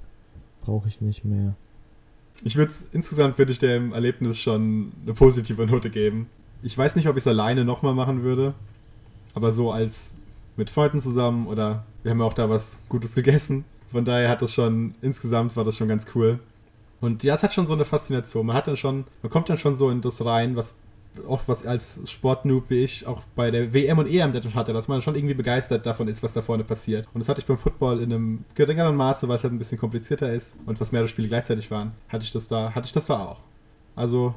brauche ich nicht mehr? Ich würde insgesamt würde ich dem Erlebnis schon eine positive Note geben. Ich weiß nicht, ob ich es alleine nochmal machen würde, aber so als mit Freunden zusammen oder wir haben ja auch da was Gutes gegessen. Von daher hat das schon, insgesamt war das schon ganz cool. Und ja, es hat schon so eine Faszination. Man hat dann schon, man kommt dann schon so in das rein, was auch was als Sportnoob wie ich auch bei der WM und EM der hatte, dass man schon irgendwie begeistert davon ist, was da vorne passiert. Und das hatte ich beim Football in einem geringeren Maße, weil es halt ein bisschen komplizierter ist und was mehrere Spiele gleichzeitig waren, hatte ich das da, hatte ich das da auch. Also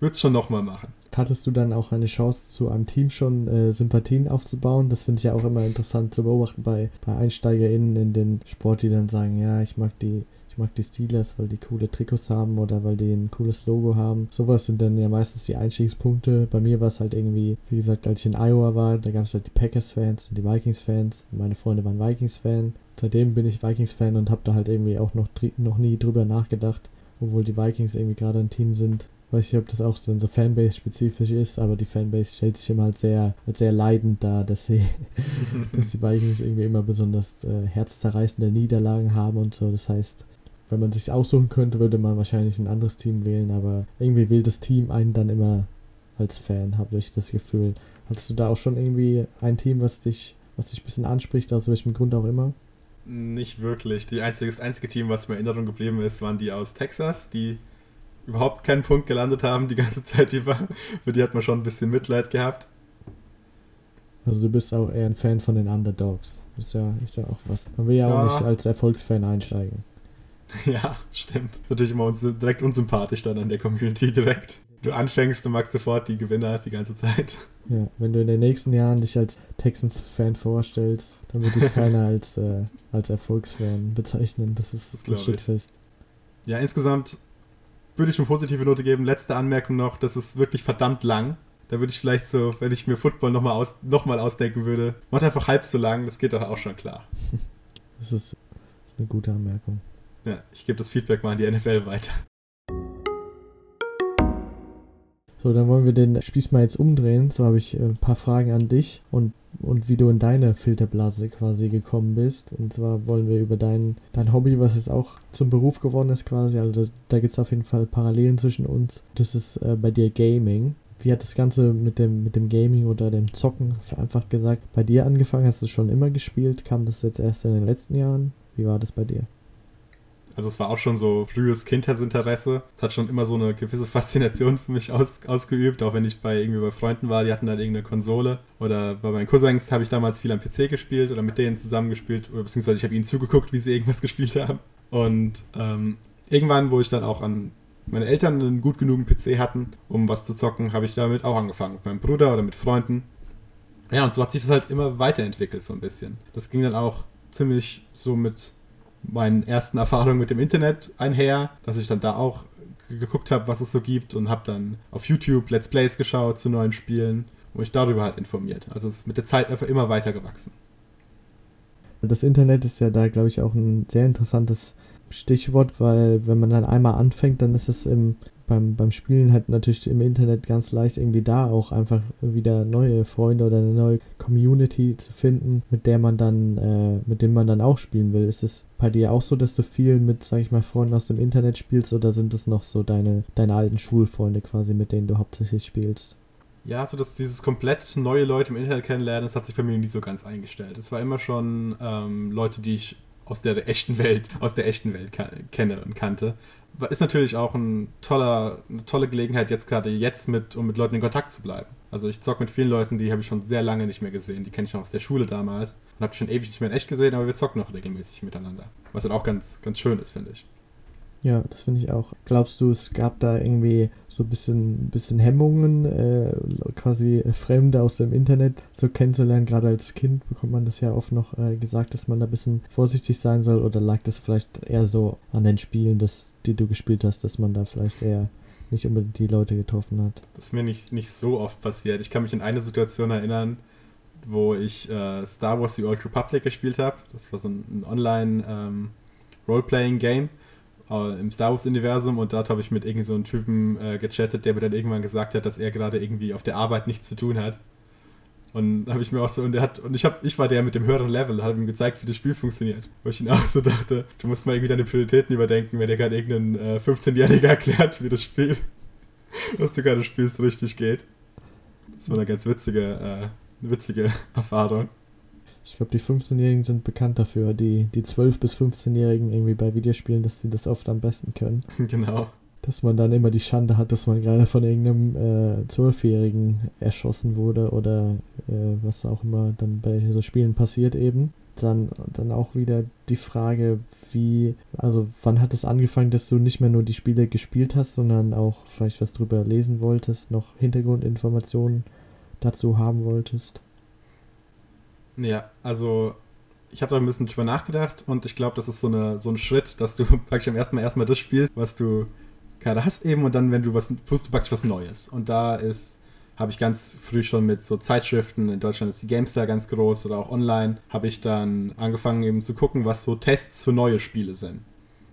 würde es schon nochmal machen. Hattest du dann auch eine Chance, zu einem Team schon äh, Sympathien aufzubauen? Das finde ich ja auch immer interessant zu beobachten bei, bei EinsteigerInnen in den Sport, die dann sagen, ja, ich mag die mag die Steelers, weil die coole Trikots haben oder weil die ein cooles Logo haben. Sowas sind dann ja meistens die Einstiegspunkte. Bei mir war es halt irgendwie, wie gesagt, als ich in Iowa war, da gab es halt die Packers-Fans und die Vikings-Fans. Meine Freunde waren Vikings-Fan. Seitdem bin ich Vikings-Fan und habe da halt irgendwie auch noch, noch nie drüber nachgedacht, obwohl die Vikings irgendwie gerade ein Team sind, weiß ich, ob das auch so, so Fanbase-spezifisch ist, aber die Fanbase stellt sich immer halt sehr, als sehr leidend dar, dass sie, dass die Vikings irgendwie immer besonders äh, herzzerreißende Niederlagen haben und so. Das heißt, wenn man sich aussuchen könnte, würde man wahrscheinlich ein anderes Team wählen, aber irgendwie wählt das Team einen dann immer als Fan, habe ich das Gefühl. Hattest du da auch schon irgendwie ein Team, was dich, was dich ein bisschen anspricht, aus welchem Grund auch immer? Nicht wirklich. Die einzige, das einzige Team, was mir in Erinnerung geblieben ist, waren die aus Texas, die überhaupt keinen Punkt gelandet haben die ganze Zeit über. Für die hat man schon ein bisschen Mitleid gehabt. Also du bist auch eher ein Fan von den Underdogs. Ist ja, ist ja auch was. Man will ja, ja. auch nicht als Erfolgsfan einsteigen. Ja, stimmt. Natürlich immer uns, direkt unsympathisch dann an der Community direkt. Du anfängst, du magst sofort die Gewinner die ganze Zeit. Ja, wenn du in den nächsten Jahren dich als Texans-Fan vorstellst, dann wird dich keiner als, äh, als Erfolgsfan bezeichnen. Das ist das, das steht fest. Ja, insgesamt würde ich eine positive Note geben. Letzte Anmerkung noch, das ist wirklich verdammt lang. Da würde ich vielleicht so, wenn ich mir Football nochmal aus, noch ausdenken würde, macht einfach halb so lang, das geht doch auch schon klar. das, ist, das ist eine gute Anmerkung. Ja, ich gebe das Feedback mal an die NFL weiter. So, dann wollen wir den Spieß mal jetzt umdrehen. So habe ich äh, ein paar Fragen an dich und, und wie du in deine Filterblase quasi gekommen bist. Und zwar wollen wir über dein, dein Hobby, was jetzt auch zum Beruf geworden ist quasi. Also da gibt es auf jeden Fall Parallelen zwischen uns. Das ist äh, bei dir Gaming. Wie hat das Ganze mit dem, mit dem Gaming oder dem Zocken, einfach gesagt, bei dir angefangen? Hast du schon immer gespielt? Kam das jetzt erst in den letzten Jahren? Wie war das bei dir? Also es war auch schon so frühes Kindheitsinteresse. Es hat schon immer so eine gewisse Faszination für mich aus, ausgeübt, auch wenn ich bei irgendwie bei Freunden war, die hatten dann irgendeine Konsole. Oder bei meinen Cousins habe ich damals viel am PC gespielt oder mit denen zusammengespielt, oder beziehungsweise ich habe ihnen zugeguckt, wie sie irgendwas gespielt haben. Und ähm, irgendwann, wo ich dann auch an meine Eltern einen gut genugen PC hatten, um was zu zocken, habe ich damit auch angefangen. Mit meinem Bruder oder mit Freunden. Ja, und so hat sich das halt immer weiterentwickelt, so ein bisschen. Das ging dann auch ziemlich so mit meinen ersten Erfahrungen mit dem Internet einher, dass ich dann da auch geguckt habe, was es so gibt und habe dann auf YouTube Let's Plays geschaut zu neuen Spielen und mich darüber halt informiert. Also es ist mit der Zeit einfach immer weiter gewachsen. Das Internet ist ja da, glaube ich, auch ein sehr interessantes Stichwort, weil wenn man dann einmal anfängt, dann ist es im beim, beim Spielen halt natürlich im Internet ganz leicht irgendwie da auch einfach wieder neue Freunde oder eine neue Community zu finden, mit der man dann, äh, mit dem man dann auch spielen will. Ist es bei dir auch so, dass du viel mit, sag ich mal, Freunden aus dem Internet spielst oder sind es noch so deine, deine alten Schulfreunde quasi, mit denen du hauptsächlich spielst? Ja, so dass dieses komplett neue Leute im Internet kennenlernen, das hat sich bei mir nie so ganz eingestellt. Es war immer schon ähm, Leute, die ich aus der echten Welt, aus der echten Welt kenne und kannte. Ist natürlich auch ein toller, eine tolle Gelegenheit, jetzt gerade jetzt mit, um mit Leuten in Kontakt zu bleiben. Also ich zocke mit vielen Leuten, die habe ich schon sehr lange nicht mehr gesehen. Die kenne ich noch aus der Schule damals und habe schon ewig nicht mehr in echt gesehen, aber wir zocken noch regelmäßig miteinander. Was dann auch ganz, ganz schön ist, finde ich. Ja, das finde ich auch. Glaubst du, es gab da irgendwie so ein bisschen, bisschen Hemmungen, äh, quasi Fremde aus dem Internet so kennenzulernen? Gerade als Kind bekommt man das ja oft noch äh, gesagt, dass man da ein bisschen vorsichtig sein soll. Oder lag das vielleicht eher so an den Spielen, das, die du gespielt hast, dass man da vielleicht eher nicht unbedingt die Leute getroffen hat? Das ist mir nicht, nicht so oft passiert. Ich kann mich in eine Situation erinnern, wo ich äh, Star Wars The Old Republic gespielt habe. Das war so ein, ein Online- ähm, äh, im Star Wars-Universum und dort habe ich mit irgendeinem so Typen äh, gechattet, der mir dann irgendwann gesagt hat, dass er gerade irgendwie auf der Arbeit nichts zu tun hat. Und habe ich mir auch so, und er hat, und ich habe, ich war der mit dem höheren Level, habe ihm gezeigt, wie das Spiel funktioniert. Wo ich ihn auch so dachte, du musst mal irgendwie deine Prioritäten überdenken, wenn dir gerade irgendein äh, 15-Jähriger erklärt, wie das Spiel, was du gerade spielst, richtig geht. Das war eine ganz witzige, äh, witzige Erfahrung. Ich glaube, die 15-Jährigen sind bekannt dafür, die, die 12- bis 15-Jährigen irgendwie bei Videospielen, dass die das oft am besten können. Genau. Dass man dann immer die Schande hat, dass man gerade von irgendeinem äh, 12-Jährigen erschossen wurde oder äh, was auch immer dann bei so Spielen passiert eben. Dann, dann auch wieder die Frage, wie, also wann hat es angefangen, dass du nicht mehr nur die Spiele gespielt hast, sondern auch vielleicht was drüber lesen wolltest, noch Hintergrundinformationen dazu haben wolltest? Ja, also ich habe da ein bisschen drüber nachgedacht und ich glaube, das ist so, eine, so ein Schritt, dass du praktisch am ersten Mal erstmal das spielst, was du gerade hast eben und dann, wenn du was, tust du praktisch was Neues. Und da ist, habe ich ganz früh schon mit so Zeitschriften, in Deutschland ist die GameStar ganz groß oder auch online, habe ich dann angefangen eben zu gucken, was so Tests für neue Spiele sind.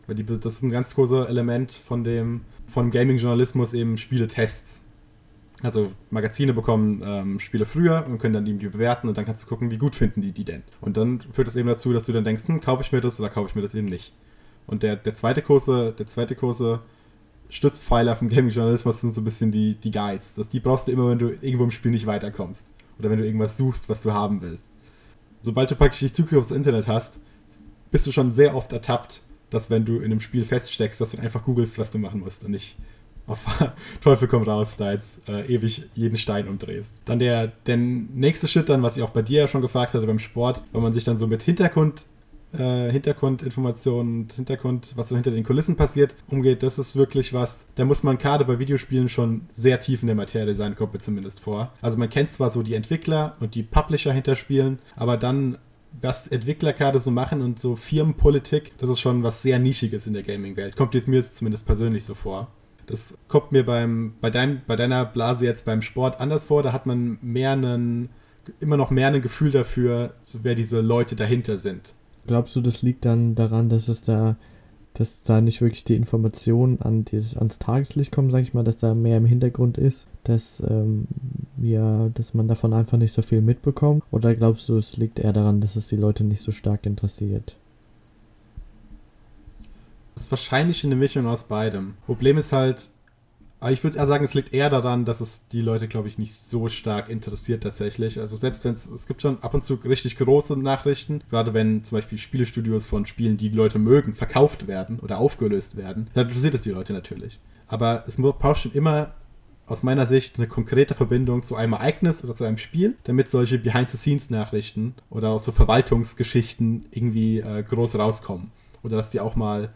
Weil die, das ist ein ganz großer Element von dem, von Gaming-Journalismus eben Spieletests. Also Magazine bekommen ähm, Spiele früher und können dann die bewerten und dann kannst du gucken, wie gut finden die die denn. Und dann führt das eben dazu, dass du dann denkst, hm, kaufe ich mir das oder kaufe ich mir das eben nicht. Und der, der zweite Kurse, der zweite Kurse Stützpfeiler vom Gaming-Journalismus sind so ein bisschen die, die Guides. Das, die brauchst du immer, wenn du irgendwo im Spiel nicht weiterkommst. Oder wenn du irgendwas suchst, was du haben willst. Sobald du praktisch die Zugriff aufs Internet hast, bist du schon sehr oft ertappt, dass wenn du in einem Spiel feststeckst, dass du einfach googelst, was du machen musst und nicht auf Teufel komm raus, da jetzt äh, ewig jeden Stein umdrehst. Dann der, der nächste Schritt dann, was ich auch bei dir ja schon gefragt hatte beim Sport, wenn man sich dann so mit Hintergrund äh, Hintergrundinformationen, Hintergrund, was so hinter den Kulissen passiert, umgeht, das ist wirklich was, da muss man gerade bei Videospielen schon sehr tief in der Materie sein, kommt mir zumindest vor. Also man kennt zwar so die Entwickler und die Publisher hinter Spielen, aber dann was Entwickler gerade so machen und so Firmenpolitik, das ist schon was sehr Nischiges in der Gaming-Welt. Kommt jetzt mir zumindest persönlich so vor. Das kommt mir beim, bei, dein, bei deiner Blase jetzt beim Sport anders vor. Da hat man mehr einen, immer noch mehr ein Gefühl dafür, wer diese Leute dahinter sind. Glaubst du, das liegt dann daran, dass es da, dass da nicht wirklich die Informationen an ans Tageslicht kommen, sag ich mal, dass da mehr im Hintergrund ist, dass ähm, ja, dass man davon einfach nicht so viel mitbekommt? Oder glaubst du, es liegt eher daran, dass es die Leute nicht so stark interessiert? Das ist wahrscheinlich eine Mischung aus beidem. Problem ist halt, ich würde eher sagen, es liegt eher daran, dass es die Leute, glaube ich, nicht so stark interessiert tatsächlich. Also selbst wenn es, es gibt schon ab und zu richtig große Nachrichten, gerade wenn zum Beispiel Spielestudios von Spielen, die die Leute mögen, verkauft werden oder aufgelöst werden, dann interessiert es die Leute natürlich. Aber es braucht schon immer aus meiner Sicht eine konkrete Verbindung zu einem Ereignis oder zu einem Spiel, damit solche Behind-the-Scenes-Nachrichten oder auch so Verwaltungsgeschichten irgendwie äh, groß rauskommen. Oder dass die auch mal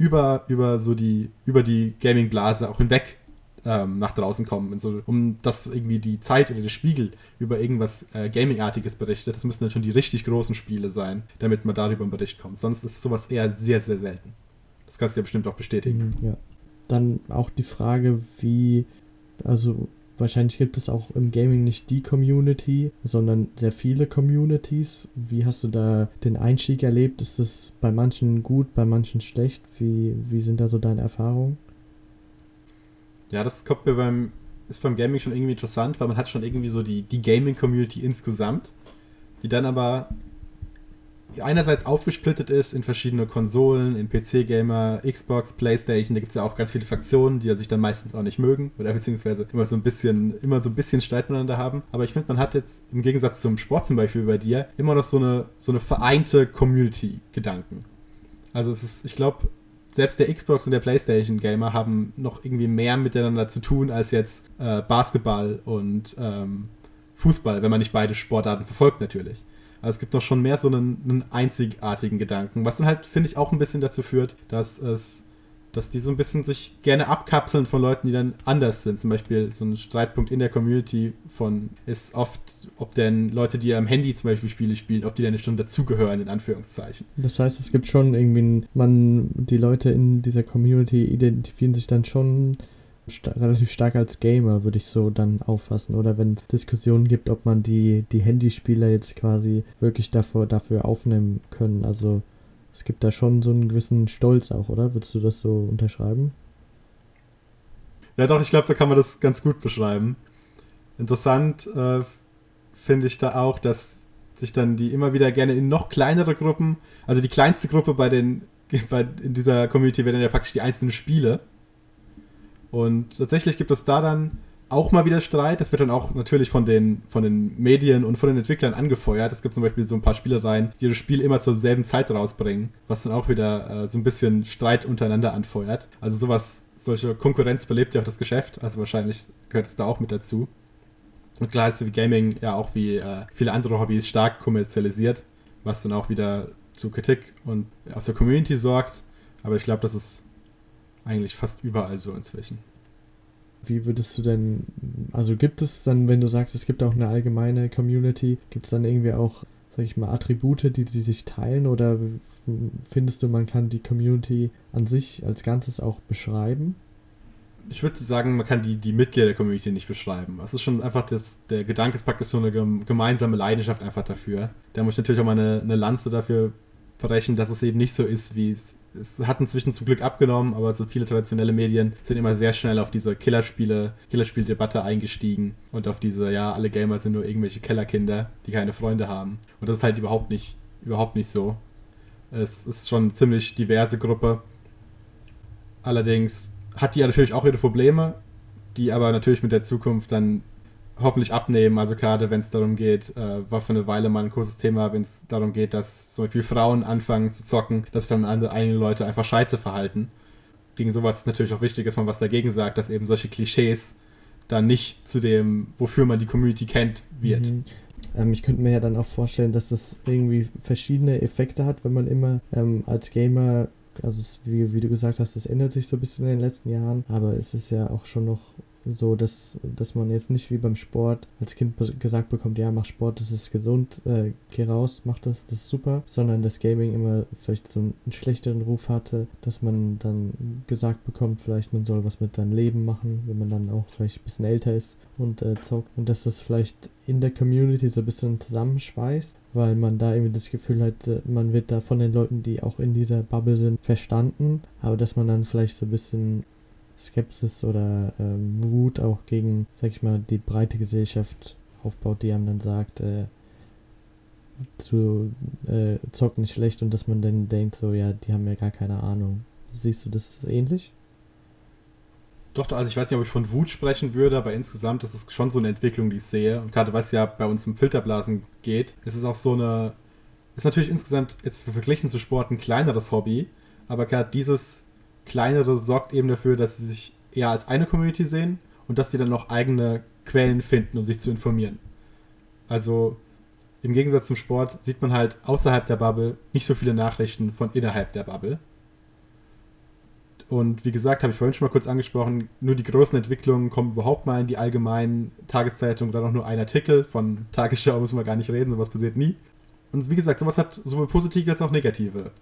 über, über so die, über die Gaming-Blase auch hinweg ähm, nach draußen kommen. So, um dass irgendwie die Zeit oder der Spiegel über irgendwas äh, Gaming-artiges berichtet. Das müssen dann schon die richtig großen Spiele sein, damit man darüber einen Bericht kommt. Sonst ist sowas eher sehr, sehr selten. Das kannst du ja bestimmt auch bestätigen. Mhm, ja. Dann auch die Frage, wie, also wahrscheinlich gibt es auch im Gaming nicht die Community, sondern sehr viele Communities. Wie hast du da den Einstieg erlebt? Ist das bei manchen gut, bei manchen schlecht? Wie, wie sind da so deine Erfahrungen? Ja, das kommt mir beim, ist beim Gaming schon irgendwie interessant, weil man hat schon irgendwie so die, die Gaming-Community insgesamt, die dann aber einerseits aufgesplittet ist in verschiedene Konsolen, in PC-Gamer, Xbox, Playstation, da gibt es ja auch ganz viele Fraktionen, die sich dann meistens auch nicht mögen oder beziehungsweise immer so ein bisschen, immer so ein bisschen Streit miteinander haben. Aber ich finde, man hat jetzt im Gegensatz zum Sport zum Beispiel bei dir immer noch so eine, so eine vereinte Community-Gedanken. Also es ist, ich glaube, selbst der Xbox und der PlayStation Gamer haben noch irgendwie mehr miteinander zu tun als jetzt äh, Basketball und ähm, Fußball, wenn man nicht beide Sportarten verfolgt natürlich. Also es gibt doch schon mehr so einen, einen einzigartigen Gedanken, was dann halt, finde ich, auch ein bisschen dazu führt, dass es dass die so ein bisschen sich gerne abkapseln von Leuten, die dann anders sind. Zum Beispiel so ein Streitpunkt in der Community von ist oft, ob denn Leute, die am Handy zum Beispiel Spiele spielen, ob die dann schon dazugehören, in Anführungszeichen. Das heißt, es gibt schon irgendwie, man, die Leute in dieser Community identifizieren sich dann schon sta relativ stark als Gamer, würde ich so dann auffassen. Oder wenn es Diskussionen gibt, ob man die, die Handyspieler jetzt quasi wirklich dafür, dafür aufnehmen können. Also es gibt da schon so einen gewissen Stolz auch, oder? Würdest du das so unterschreiben? Ja, doch, ich glaube, so kann man das ganz gut beschreiben. Interessant äh, finde ich da auch, dass sich dann die immer wieder gerne in noch kleinere Gruppen, also die kleinste Gruppe bei den bei, in dieser Community wären dann ja praktisch die einzelnen Spiele. Und tatsächlich gibt es da dann auch mal wieder Streit. Das wird dann auch natürlich von den, von den Medien und von den Entwicklern angefeuert. Es gibt zum Beispiel so ein paar Spielereien, die das Spiel immer zur selben Zeit rausbringen, was dann auch wieder äh, so ein bisschen Streit untereinander anfeuert. Also sowas, solche Konkurrenz belebt ja auch das Geschäft. Also wahrscheinlich gehört es da auch mit dazu. Und klar ist wie Gaming ja auch wie äh, viele andere Hobbys stark kommerzialisiert, was dann auch wieder zu Kritik und aus der Community sorgt. Aber ich glaube, das ist eigentlich fast überall so inzwischen. Wie würdest du denn, also gibt es dann, wenn du sagst, es gibt auch eine allgemeine Community, gibt es dann irgendwie auch, sag ich mal, Attribute, die, die sich teilen oder findest du, man kann die Community an sich als Ganzes auch beschreiben? Ich würde sagen, man kann die, die Mitglieder der Community nicht beschreiben. Es ist schon einfach, das, der Gedanke ist praktisch so eine gemeinsame Leidenschaft einfach dafür. Da muss ich natürlich auch mal eine, eine Lanze dafür brechen, dass es eben nicht so ist, wie es es hat inzwischen zum Glück abgenommen, aber so viele traditionelle Medien sind immer sehr schnell auf diese Killerspiele, Killerspieldebatte eingestiegen und auf diese, ja, alle Gamer sind nur irgendwelche Kellerkinder, die keine Freunde haben. Und das ist halt überhaupt nicht, überhaupt nicht so. Es ist schon eine ziemlich diverse Gruppe. Allerdings hat die ja natürlich auch ihre Probleme, die aber natürlich mit der Zukunft dann hoffentlich abnehmen. Also gerade wenn es darum geht, äh, war für eine Weile mal ein großes Thema, wenn es darum geht, dass zum Beispiel Frauen anfangen zu zocken, dass sich dann andere, einige Leute einfach scheiße verhalten. Gegen sowas ist natürlich auch wichtig, dass man was dagegen sagt, dass eben solche Klischees dann nicht zu dem, wofür man die Community kennt, wird. Mhm. Ähm, ich könnte mir ja dann auch vorstellen, dass das irgendwie verschiedene Effekte hat, wenn man immer ähm, als Gamer also es, wie, wie, du gesagt hast, das ändert sich so ein bisschen in den letzten Jahren, aber es ist ja auch schon noch so, dass, dass man jetzt nicht wie beim Sport als Kind gesagt bekommt, ja, mach Sport, das ist gesund, äh, geh raus, mach das, das ist super, sondern dass Gaming immer vielleicht so einen schlechteren Ruf hatte, dass man dann gesagt bekommt, vielleicht man soll was mit seinem Leben machen, wenn man dann auch vielleicht ein bisschen älter ist und äh, zockt. Und dass das vielleicht in der Community so ein bisschen zusammenschweißt, weil man da irgendwie das Gefühl hat, äh, man wird da von den Leuten, die auch in dieser Bubble sind, verstanden, aber dass man dann vielleicht so ein bisschen Skepsis oder ähm, Wut auch gegen, sag ich mal, die breite Gesellschaft aufbaut, die einem dann sagt, äh, zu äh, zockt nicht schlecht und dass man dann denkt, so, ja, die haben ja gar keine Ahnung. Siehst du das ähnlich? Doch, also ich weiß nicht, ob ich von Wut sprechen würde, aber insgesamt ist es schon so eine Entwicklung, die ich sehe. Und gerade was ja bei uns um Filterblasen geht, ist es auch so eine, ist natürlich insgesamt jetzt verglichen zu Sport ein kleineres Hobby, aber gerade dieses kleinere sorgt eben dafür, dass sie sich eher als eine Community sehen und dass sie dann noch eigene Quellen finden, um sich zu informieren. Also im Gegensatz zum Sport sieht man halt außerhalb der Bubble nicht so viele Nachrichten von innerhalb der Bubble. Und wie gesagt, habe ich vorhin schon mal kurz angesprochen, nur die großen Entwicklungen kommen überhaupt mal in die allgemeinen Tageszeitungen, dann auch nur ein Artikel. Von Tagesschau muss man gar nicht reden, sowas passiert nie. Und wie gesagt, sowas hat sowohl positive als auch negative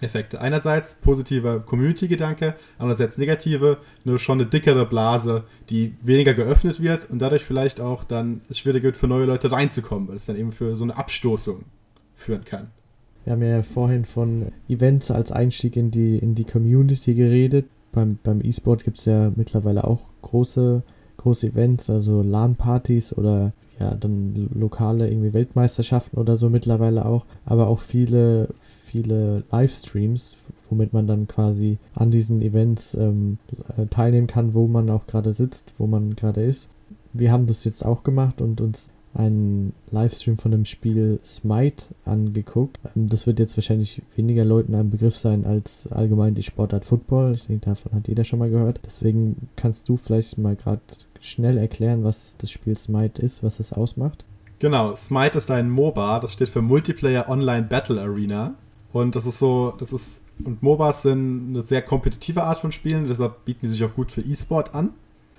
Effekte. Einerseits positiver Community-Gedanke, andererseits negative, nur schon eine dickere Blase, die weniger geöffnet wird und dadurch vielleicht auch dann es schwieriger wird für neue Leute reinzukommen, weil es dann eben für so eine Abstoßung führen kann. Wir haben ja vorhin von Events als Einstieg in die, in die Community geredet. Beim, beim E-Sport gibt es ja mittlerweile auch große große Events, also LAN-Partys oder ja, dann lokale irgendwie Weltmeisterschaften oder so mittlerweile auch, aber auch viele, viele Livestreams, womit man dann quasi an diesen Events ähm, äh, teilnehmen kann, wo man auch gerade sitzt, wo man gerade ist. Wir haben das jetzt auch gemacht und uns einen Livestream von dem Spiel Smite angeguckt. Ähm, das wird jetzt wahrscheinlich weniger Leuten ein Begriff sein als allgemein die Sportart Football. Ich denke, davon hat jeder schon mal gehört. Deswegen kannst du vielleicht mal gerade schnell erklären, was das Spiel Smite ist, was es ausmacht. Genau, Smite ist ein MOBA, das steht für Multiplayer Online Battle Arena. Und das ist so, das ist, und MOBAs sind eine sehr kompetitive Art von Spielen, deshalb bieten die sich auch gut für E-Sport an.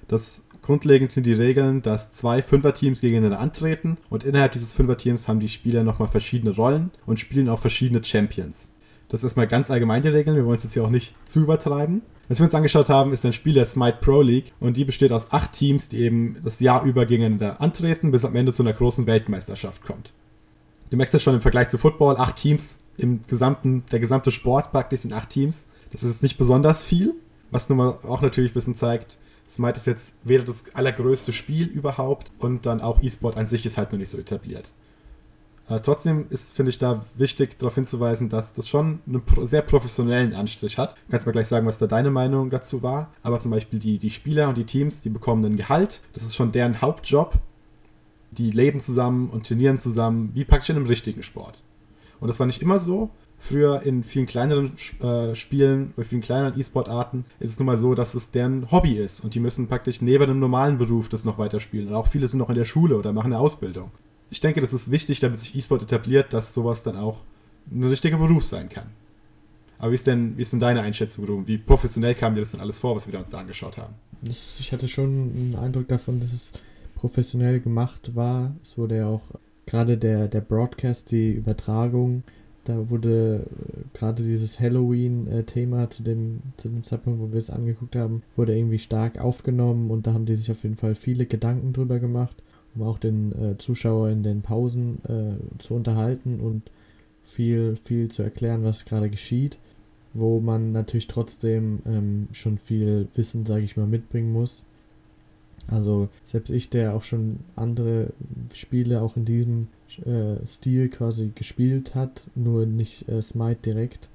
Das grundlegend sind die Regeln, dass zwei Fünferteams gegeneinander antreten und innerhalb dieses Fünferteams haben die Spieler nochmal verschiedene Rollen und spielen auch verschiedene Champions. Das ist erstmal ganz allgemein die Regeln, wir wollen es jetzt hier auch nicht zu übertreiben. Was wir uns angeschaut haben, ist ein Spiel der Smite Pro League und die besteht aus acht Teams, die eben das Jahr über gegeneinander antreten, bis am Ende zu einer großen Weltmeisterschaft kommt. Du merkst ja schon im Vergleich zu Football, acht Teams im gesamten, der gesamte Sport praktisch sind acht Teams. Das ist jetzt nicht besonders viel, was nun mal auch natürlich ein bisschen zeigt, Smite ist jetzt weder das allergrößte Spiel überhaupt und dann auch E-Sport an sich ist halt noch nicht so etabliert. Äh, trotzdem ist, finde ich, da wichtig darauf hinzuweisen, dass das schon einen sehr professionellen Anstrich hat. Du kannst mal gleich sagen, was da deine Meinung dazu war. Aber zum Beispiel die, die Spieler und die Teams, die bekommen ein Gehalt. Das ist schon deren Hauptjob. Die leben zusammen und trainieren zusammen, wie praktisch in einem richtigen Sport. Und das war nicht immer so. Früher in vielen kleineren äh, Spielen, bei vielen kleineren E-Sport-Arten, ist es nun mal so, dass es deren Hobby ist. Und die müssen praktisch neben einem normalen Beruf das noch weiterspielen. Und auch viele sind noch in der Schule oder machen eine Ausbildung ich denke, das ist wichtig, damit sich E-Sport etabliert, dass sowas dann auch ein richtiger Beruf sein kann. Aber wie ist denn, wie ist denn deine Einschätzung, Ruben? Wie professionell kam dir das denn alles vor, was wir uns da angeschaut haben? Ich hatte schon einen Eindruck davon, dass es professionell gemacht war. Es wurde ja auch gerade der, der Broadcast, die Übertragung, da wurde äh, gerade dieses Halloween-Thema zu dem, zu dem Zeitpunkt, wo wir es angeguckt haben, wurde irgendwie stark aufgenommen und da haben die sich auf jeden Fall viele Gedanken drüber gemacht um auch den äh, Zuschauer in den Pausen äh, zu unterhalten und viel, viel zu erklären, was gerade geschieht, wo man natürlich trotzdem ähm, schon viel Wissen, sage ich mal, mitbringen muss. Also selbst ich, der auch schon andere Spiele auch in diesem äh, Stil quasi gespielt hat, nur nicht äh, Smite direkt,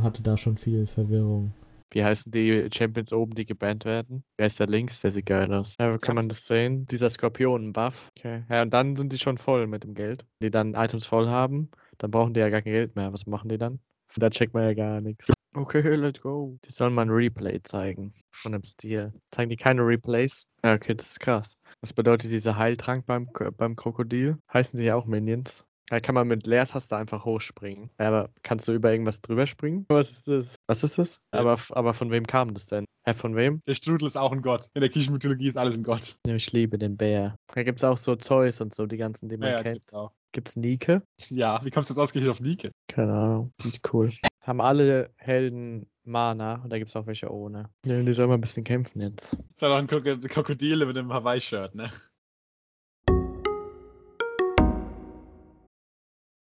hatte da schon viel Verwirrung. Wie heißen die Champions oben, die gebannt werden? Wer ist der links? Der sieht geil aus. Ja, kann man das sehen? Dieser Skorpion-Buff. Okay. Ja, und dann sind die schon voll mit dem Geld. Wenn die dann Items voll haben, dann brauchen die ja gar kein Geld mehr. Was machen die dann? Da checkt man ja gar nichts. Okay, let's go. Die sollen mal ein Replay zeigen von dem Stil. Zeigen die keine Replays? Ja, okay, das ist krass. Was bedeutet dieser Heiltrank beim, beim Krokodil? Heißen die ja auch Minions? Da kann man mit Leertaste einfach hochspringen. Aber kannst du über irgendwas drüber springen? Was ist das? Was ist das? Aber, aber von wem kam das denn? Hä, von wem? Der Strudel ist auch ein Gott. In der Kirchenmythologie ist alles ein Gott. Ja, ich liebe den Bär. Da gibt es auch so Zeus und so, die ganzen, die man Ja, ja, kennt. gibt's auch. Gibt's Nike? Ja, wie kommst du jetzt ausgerechnet auf Nike? Keine Ahnung. Die ist cool. Haben alle Helden Mana und da gibt es auch welche ohne. Ja, die sollen mal ein bisschen kämpfen jetzt. ist ja doch ein Kroko- Krokodil mit einem Hawaii-Shirt, ne?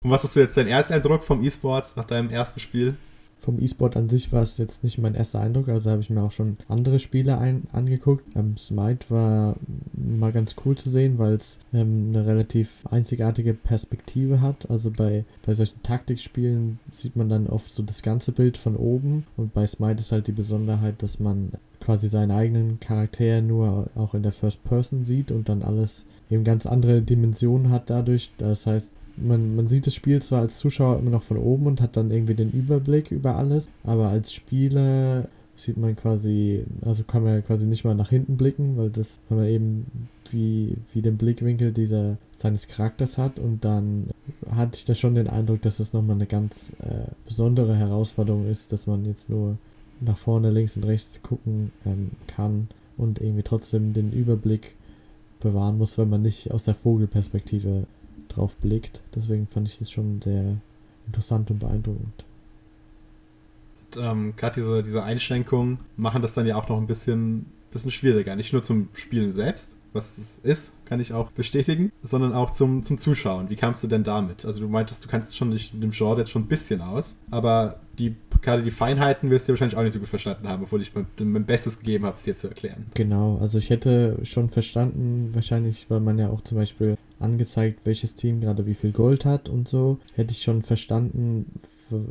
Und was ist so jetzt dein erster Eindruck vom E-Sport nach deinem ersten Spiel? Vom E-Sport an sich war es jetzt nicht mein erster Eindruck, also habe ich mir auch schon andere Spiele ein angeguckt. Ähm, Smite war mal ganz cool zu sehen, weil es ähm, eine relativ einzigartige Perspektive hat. Also bei, bei solchen Taktikspielen sieht man dann oft so das ganze Bild von oben und bei Smite ist halt die Besonderheit, dass man quasi seinen eigenen Charakter nur auch in der First Person sieht und dann alles eben ganz andere Dimensionen hat dadurch. Das heißt, man, man sieht das Spiel zwar als Zuschauer immer noch von oben und hat dann irgendwie den Überblick über alles, aber als Spieler sieht man quasi, also kann man quasi nicht mal nach hinten blicken, weil das weil man eben wie, wie den Blickwinkel dieser seines Charakters hat und dann hatte ich da schon den Eindruck, dass das nochmal eine ganz äh, besondere Herausforderung ist, dass man jetzt nur nach vorne, links und rechts gucken ähm, kann und irgendwie trotzdem den Überblick bewahren muss, wenn man nicht aus der Vogelperspektive drauf blickt. Deswegen fand ich das schon sehr interessant und beeindruckend. Und, ähm, Gerade diese, diese Einschränkungen machen das dann ja auch noch ein bisschen, bisschen schwieriger. Nicht nur zum Spielen selbst, was es ist, kann ich auch bestätigen, sondern auch zum, zum Zuschauen. Wie kamst du denn damit? Also du meintest, du kannst schon dich in dem Genre jetzt schon ein bisschen aus, aber die gerade die Feinheiten wirst du wahrscheinlich auch nicht so gut verstanden haben, obwohl ich mein, mein Bestes gegeben habe, es dir zu erklären. Genau, also ich hätte schon verstanden, wahrscheinlich, weil man ja auch zum Beispiel angezeigt, welches Team gerade wie viel Gold hat und so, hätte ich schon verstanden,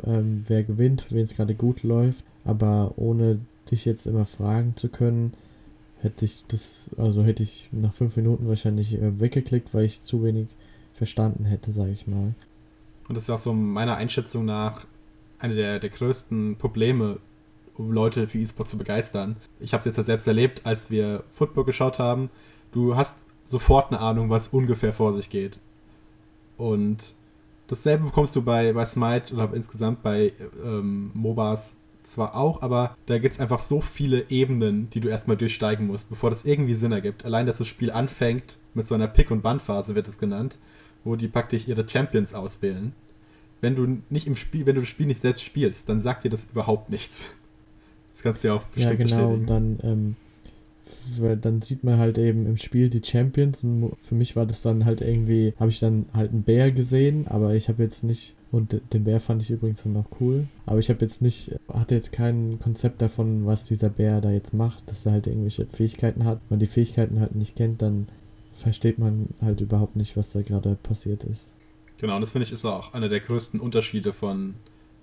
ähm, wer gewinnt, wen es gerade gut läuft, aber ohne dich jetzt immer fragen zu können, hätte ich das, also hätte ich nach fünf Minuten wahrscheinlich äh, weggeklickt, weil ich zu wenig verstanden hätte, sage ich mal. Und das ist auch so meiner Einschätzung nach eine der, der größten Probleme, um Leute für E-Sport zu begeistern. Ich habe es jetzt ja selbst erlebt, als wir Football geschaut haben. Du hast sofort eine Ahnung, was ungefähr vor sich geht. Und dasselbe bekommst du bei, bei Smite oder insgesamt bei ähm, MOBAs zwar auch, aber da gibt es einfach so viele Ebenen, die du erstmal durchsteigen musst, bevor das irgendwie Sinn ergibt. Allein, dass das Spiel anfängt mit so einer Pick- und Bandphase, wird es genannt, wo die praktisch ihre Champions auswählen. Wenn du nicht im Spiel, wenn du das Spiel nicht selbst spielst, dann sagt dir das überhaupt nichts. Das kannst du ja auch bestimmt ja, genau, bestätigen. Dann, ähm, dann sieht man halt eben im Spiel die Champions und für mich war das dann halt irgendwie, habe ich dann halt einen Bär gesehen, aber ich habe jetzt nicht und den Bär fand ich übrigens dann auch cool. Aber ich habe jetzt nicht, hatte jetzt kein Konzept davon, was dieser Bär da jetzt macht, dass er halt irgendwelche Fähigkeiten hat. Wenn man die Fähigkeiten halt nicht kennt, dann versteht man halt überhaupt nicht, was da gerade passiert ist. Genau, und das finde ich ist auch einer der größten Unterschiede von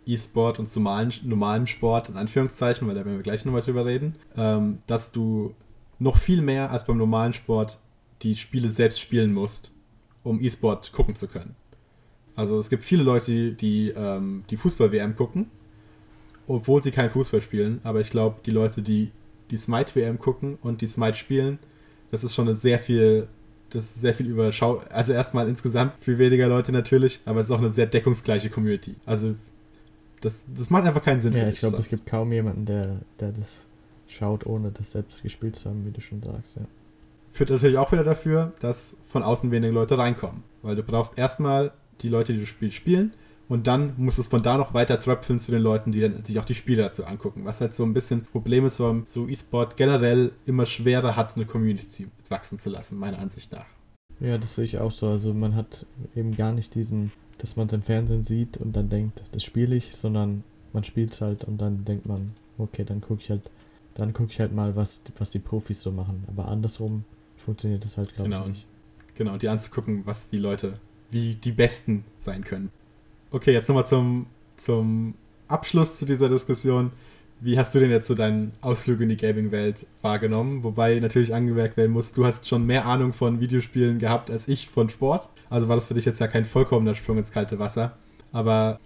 E-Sport und normalen, normalem Sport, in Anführungszeichen, weil da werden wir gleich nochmal drüber reden, ähm, dass du noch viel mehr als beim normalen Sport die Spiele selbst spielen musst, um E-Sport gucken zu können. Also es gibt viele Leute, die die, ähm, die Fußball-WM gucken, obwohl sie kein Fußball spielen. Aber ich glaube, die Leute, die die Smite-WM gucken und die Smite spielen, das ist schon eine sehr viel, das ist sehr viel überschau. Also erstmal insgesamt viel weniger Leute natürlich, aber es ist auch eine sehr deckungsgleiche Community. Also das, das macht einfach keinen Sinn. Ja, ich glaube, es gibt kaum jemanden, der, der das schaut, ohne das selbst gespielt zu haben, wie du schon sagst, ja. Führt natürlich auch wieder dafür, dass von außen wenige Leute reinkommen. Weil du brauchst erstmal die Leute, die das Spiel spielen. Und dann muss es von da noch weiter tröpfeln zu den Leuten, die dann sich auch die Spiele dazu angucken. Was halt so ein bisschen Problem ist, warum so E-Sport generell immer schwerer hat, eine Community wachsen zu lassen, meiner Ansicht nach. Ja, das sehe ich auch so. Also man hat eben gar nicht diesen, dass man es im Fernsehen sieht und dann denkt, das spiele ich, sondern man spielt es halt und dann denkt man, okay, dann gucke ich halt, dann gucke ich halt mal, was, was die Profis so machen. Aber andersrum funktioniert das halt, glaube genau. ich, nicht. Genau, und die anzugucken, was die Leute wie die Besten sein können. Okay, jetzt nochmal zum, zum Abschluss zu dieser Diskussion. Wie hast du denn jetzt so deinen Ausflug in die Gaming-Welt wahrgenommen? Wobei natürlich angemerkt werden muss, du hast schon mehr Ahnung von Videospielen gehabt als ich von Sport. Also war das für dich jetzt ja kein vollkommener Sprung ins kalte Wasser. Aber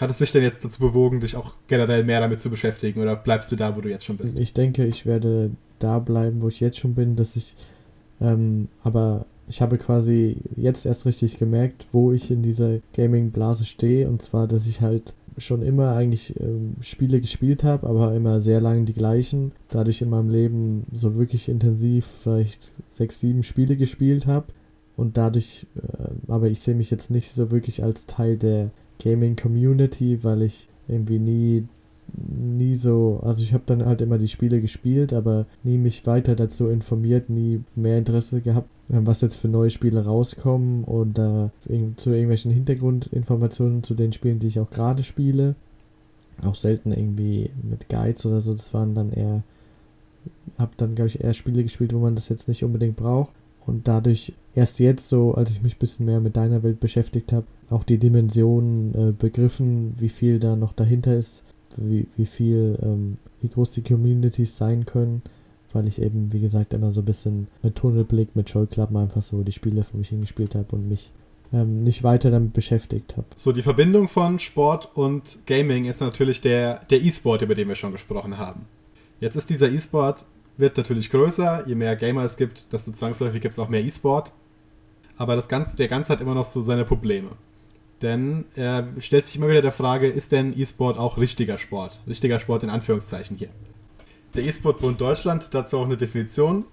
hat es dich denn jetzt dazu bewogen, dich auch generell mehr damit zu beschäftigen oder bleibst du da, wo du jetzt schon bist? Ich denke, ich werde da bleiben, wo ich jetzt schon bin, dass ich ähm, aber ich habe quasi jetzt erst richtig gemerkt, wo ich in dieser Gaming-Blase stehe. Und zwar, dass ich halt schon immer eigentlich ähm, Spiele gespielt habe, aber immer sehr lange die gleichen. Dadurch in meinem Leben so wirklich intensiv vielleicht sechs, sieben Spiele gespielt habe. Und dadurch, äh, aber ich sehe mich jetzt nicht so wirklich als Teil der Gaming-Community, weil ich irgendwie nie nie so, also ich habe dann halt immer die Spiele gespielt, aber nie mich weiter dazu informiert, nie mehr Interesse gehabt, was jetzt für neue Spiele rauskommen oder zu irgendwelchen Hintergrundinformationen zu den Spielen, die ich auch gerade spiele. Auch selten irgendwie mit Guides oder so, das waren dann eher, habe dann glaube ich eher Spiele gespielt, wo man das jetzt nicht unbedingt braucht. Und dadurch erst jetzt so, als ich mich ein bisschen mehr mit deiner Welt beschäftigt habe, auch die Dimensionen äh, begriffen, wie viel da noch dahinter ist, wie, wie viel, ähm, wie groß die Communities sein können, weil ich eben, wie gesagt, immer so ein bisschen mit Tunnelblick, mit Scheuklappen einfach so die Spiele für mich hingespielt habe und mich ähm, nicht weiter damit beschäftigt habe. So, die Verbindung von Sport und Gaming ist natürlich der, E-Sport, über den wir schon gesprochen haben. Jetzt ist dieser E-Sport, wird natürlich größer, je mehr Gamer es gibt, desto zwangsläufig gibt es auch mehr E-Sport. Aber das Ganze, der Ganze hat immer noch so seine Probleme. Denn er stellt sich immer wieder der Frage, ist denn E-Sport auch richtiger Sport? Richtiger Sport in Anführungszeichen hier. Der E-Sport-Bund Deutschland hat dazu auch eine Definition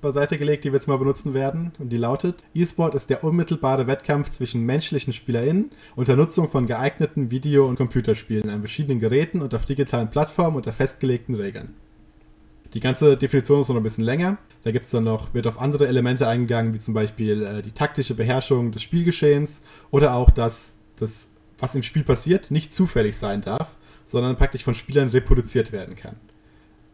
beiseite gelegt, die wir jetzt mal benutzen werden. Und die lautet: E-Sport ist der unmittelbare Wettkampf zwischen menschlichen SpielerInnen unter Nutzung von geeigneten Video- und Computerspielen an verschiedenen Geräten und auf digitalen Plattformen unter festgelegten Regeln. Die ganze Definition ist noch ein bisschen länger. Da gibt's dann noch, wird auf andere Elemente eingegangen, wie zum Beispiel äh, die taktische Beherrschung des Spielgeschehens oder auch, dass das, was im Spiel passiert, nicht zufällig sein darf, sondern praktisch von Spielern reproduziert werden kann.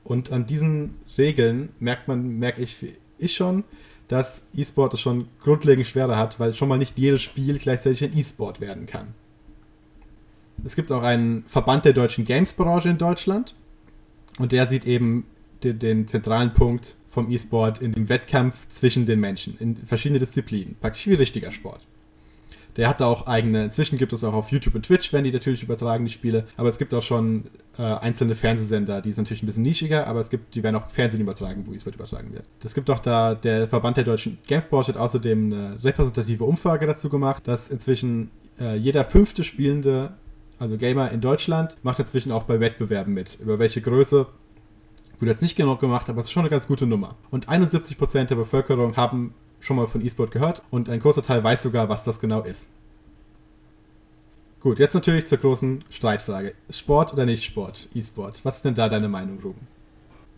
Und an diesen Regeln merkt man, merke ich, ich schon, dass E-Sport es schon grundlegend schwerer hat, weil schon mal nicht jedes Spiel gleichzeitig ein E-Sport werden kann. Es gibt auch einen Verband der deutschen Games-Branche in Deutschland und der sieht eben den, den zentralen Punkt vom E-Sport in dem Wettkampf zwischen den Menschen in verschiedene Disziplinen, praktisch wie richtiger Sport. Der hat da auch eigene, inzwischen gibt es auch auf YouTube und Twitch, wenn die natürlich übertragen, die Spiele, aber es gibt auch schon äh, einzelne Fernsehsender, die sind natürlich ein bisschen nischiger, aber es gibt, die werden auch Fernsehen übertragen, wo E-Sport übertragen wird. Es gibt auch da, der Verband der deutschen Gamesport hat außerdem eine repräsentative Umfrage dazu gemacht, dass inzwischen äh, jeder fünfte Spielende, also Gamer in Deutschland, macht inzwischen auch bei Wettbewerben mit. Über welche Größe Wurde jetzt nicht genau gemacht, aber es ist schon eine ganz gute Nummer. Und 71% der Bevölkerung haben schon mal von E-Sport gehört und ein großer Teil weiß sogar, was das genau ist. Gut, jetzt natürlich zur großen Streitfrage. Sport oder nicht Sport? E-Sport. Was ist denn da deine Meinung, Ruben?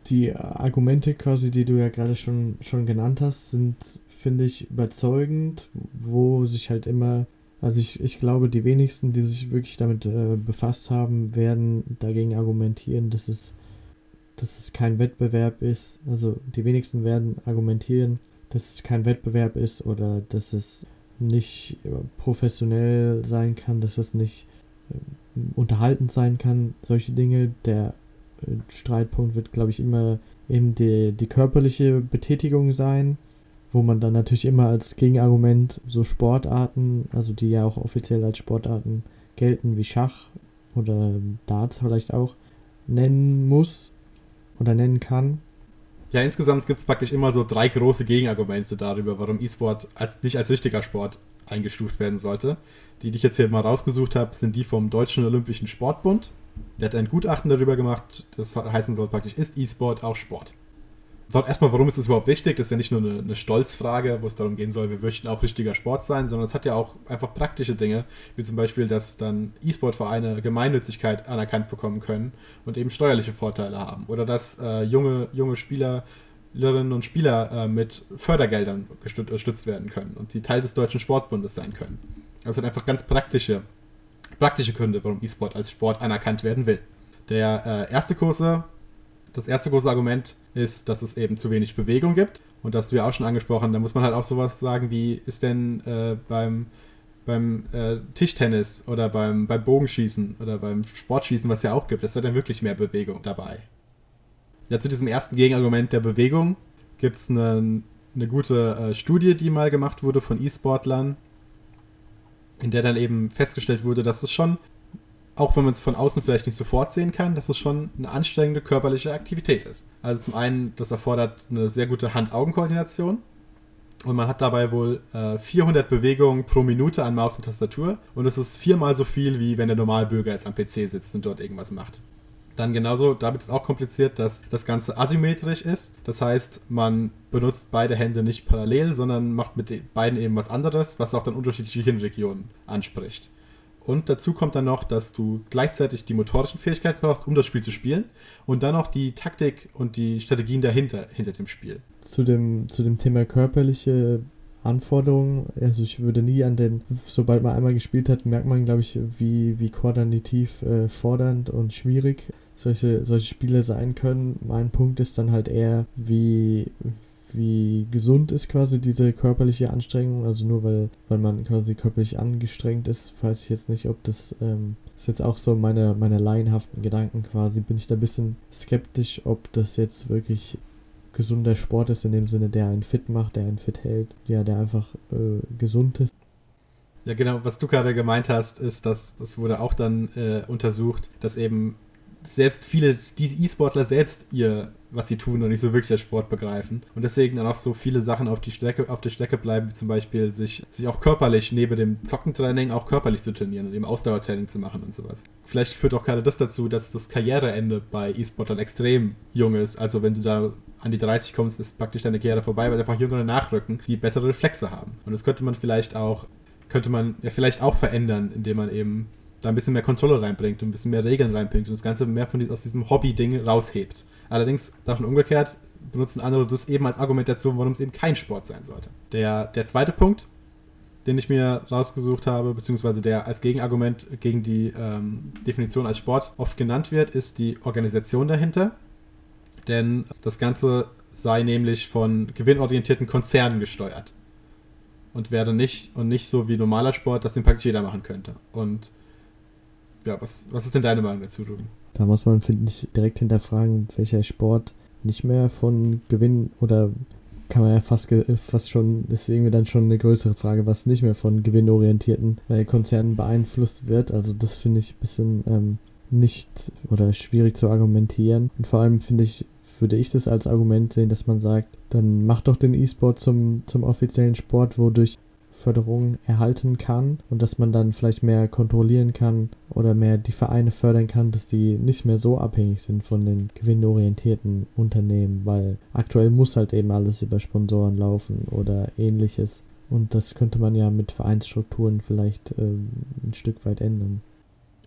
Die Argumente quasi, die du ja gerade schon, schon genannt hast, sind, finde ich, überzeugend, wo sich halt immer, also ich, ich glaube, die wenigsten, die sich wirklich damit äh, befasst haben, werden dagegen argumentieren, dass es, dass es kein Wettbewerb ist. Also die wenigsten werden argumentieren, dass es kein Wettbewerb ist oder dass es nicht professionell sein kann, dass es nicht äh, unterhaltend sein kann, solche Dinge. Der äh, Streitpunkt wird, glaube ich, immer eben die, die körperliche Betätigung sein, wo man dann natürlich immer als Gegenargument so Sportarten, also die ja auch offiziell als Sportarten gelten, wie Schach oder Dart vielleicht auch, nennen muss oder nennen kann. Ja, insgesamt gibt es praktisch immer so drei große Gegenargumente darüber, warum E-Sport als, nicht als richtiger Sport eingestuft werden sollte. Die, die ich jetzt hier mal rausgesucht habe, sind die vom Deutschen Olympischen Sportbund. Der hat ein Gutachten darüber gemacht, das heißen soll praktisch, ist E-Sport auch Sport? Erstmal, warum ist das überhaupt wichtig? Das ist ja nicht nur eine, eine, Stolzfrage, wo es darum gehen soll, wir möchten auch richtiger Sport sein, sondern es hat ja auch einfach praktische Dinge, wie zum Beispiel, dass dann E-Sport-Vereine Gemeinnützigkeit anerkannt bekommen können und eben steuerliche Vorteile haben. Oder dass äh, junge, junge Spielerinnen und Spieler äh, mit Fördergeldern gestützt werden können und sie Teil des Deutschen Sportbundes sein können. Das sind einfach ganz praktische, praktische Gründe, warum E-Sport als Sport anerkannt werden will. Der äh, erste Kurse das erste große Argument ist, dass es eben zu wenig Bewegung gibt. Und das hast du ja auch schon angesprochen. Da muss man halt auch sowas sagen wie, ist denn äh, beim, beim äh, Tischtennis oder beim, beim Bogenschießen oder beim Sportschießen, was ja auch gibt, ist da denn wirklich mehr Bewegung dabei? Ja, zu diesem ersten Gegenargument der Bewegung gibt es eine, eine gute äh, Studie, die mal gemacht wurde von E-Sportlern, in der dann eben festgestellt wurde, dass es schon auch wenn man es von außen vielleicht nicht sofort sehen kann, dass es schon eine anstrengende körperliche Aktivität ist. Also zum einen, das erfordert eine sehr gute Hand-Augen-Koordination. Und man hat dabei wohl äh, 400 Bewegungen pro Minute an Maus und Tastatur. Und das ist viermal so viel, wie wenn der Normalbürger jetzt am PC sitzt und dort irgendwas macht. Dann genauso, damit ist auch kompliziert, dass das Ganze asymmetrisch ist. Das heißt, man benutzt beide Hände nicht parallel, sondern macht mit den beiden eben was anderes, was auch dann unterschiedliche Hirnregionen anspricht. Und dazu kommt dann noch, dass du gleichzeitig die motorischen Fähigkeiten brauchst, um das Spiel zu spielen. Und dann noch die Taktik und die Strategien dahinter, hinter dem Spiel. Zu dem, zu dem Thema körperliche Anforderungen, also ich würde nie an den, sobald man einmal gespielt hat, merkt man, glaube ich, wie, wie koordinativ äh, fordernd und schwierig solche, solche Spiele sein können. Mein Punkt ist dann halt eher, wie, wie gesund ist quasi diese körperliche Anstrengung. Also nur weil, weil man quasi körperlich angestrengt ist, weiß ich jetzt nicht, ob das ähm, ist jetzt auch so meine, meine laienhaften Gedanken quasi. Bin ich da ein bisschen skeptisch, ob das jetzt wirklich gesunder Sport ist, in dem Sinne, der einen fit macht, der einen fit hält, ja, der einfach äh, gesund ist. Ja, genau, was du gerade gemeint hast, ist, dass das wurde auch dann äh, untersucht, dass eben selbst viele, die E-Sportler selbst ihr, was sie tun und nicht so wirklich als Sport begreifen. Und deswegen dann auch so viele Sachen auf die Strecke, auf der Strecke bleiben, wie zum Beispiel sich, sich auch körperlich neben dem Zockentraining auch körperlich zu trainieren und eben Ausdauertraining zu machen und sowas. Vielleicht führt auch gerade das dazu, dass das Karriereende bei E-Sportlern extrem jung ist. Also wenn du da an die 30 kommst, ist praktisch deine Karriere vorbei, weil einfach Jüngere nachrücken, die bessere Reflexe haben. Und das könnte man vielleicht auch, könnte man ja vielleicht auch verändern, indem man eben da ein bisschen mehr Kontrolle reinbringt und ein bisschen mehr Regeln reinbringt und das Ganze mehr von aus diesem Hobby-Ding raushebt. Allerdings davon umgekehrt benutzen andere das eben als Argumentation, warum es eben kein Sport sein sollte. Der, der zweite Punkt, den ich mir rausgesucht habe, beziehungsweise der als Gegenargument gegen die ähm, Definition als Sport oft genannt wird, ist die Organisation dahinter. Denn das Ganze sei nämlich von gewinnorientierten Konzernen gesteuert. Und werde nicht, und nicht so wie normaler Sport, das den praktisch jeder machen könnte. Und ja, was, was ist denn deine Meinung dazu, Ruben? Da muss man, finde ich, direkt hinterfragen, welcher Sport nicht mehr von Gewinn oder kann man ja fast, fast schon, ist irgendwie dann schon eine größere Frage, was nicht mehr von gewinnorientierten äh, Konzernen beeinflusst wird. Also das finde ich ein bisschen ähm, nicht oder schwierig zu argumentieren. Und vor allem finde ich, würde ich das als Argument sehen, dass man sagt, dann mach doch den E-Sport zum, zum offiziellen Sport, wodurch Förderung erhalten kann und dass man dann vielleicht mehr kontrollieren kann oder mehr die Vereine fördern kann, dass die nicht mehr so abhängig sind von den gewinnorientierten Unternehmen, weil aktuell muss halt eben alles über Sponsoren laufen oder ähnliches. Und das könnte man ja mit Vereinsstrukturen vielleicht ähm, ein Stück weit ändern.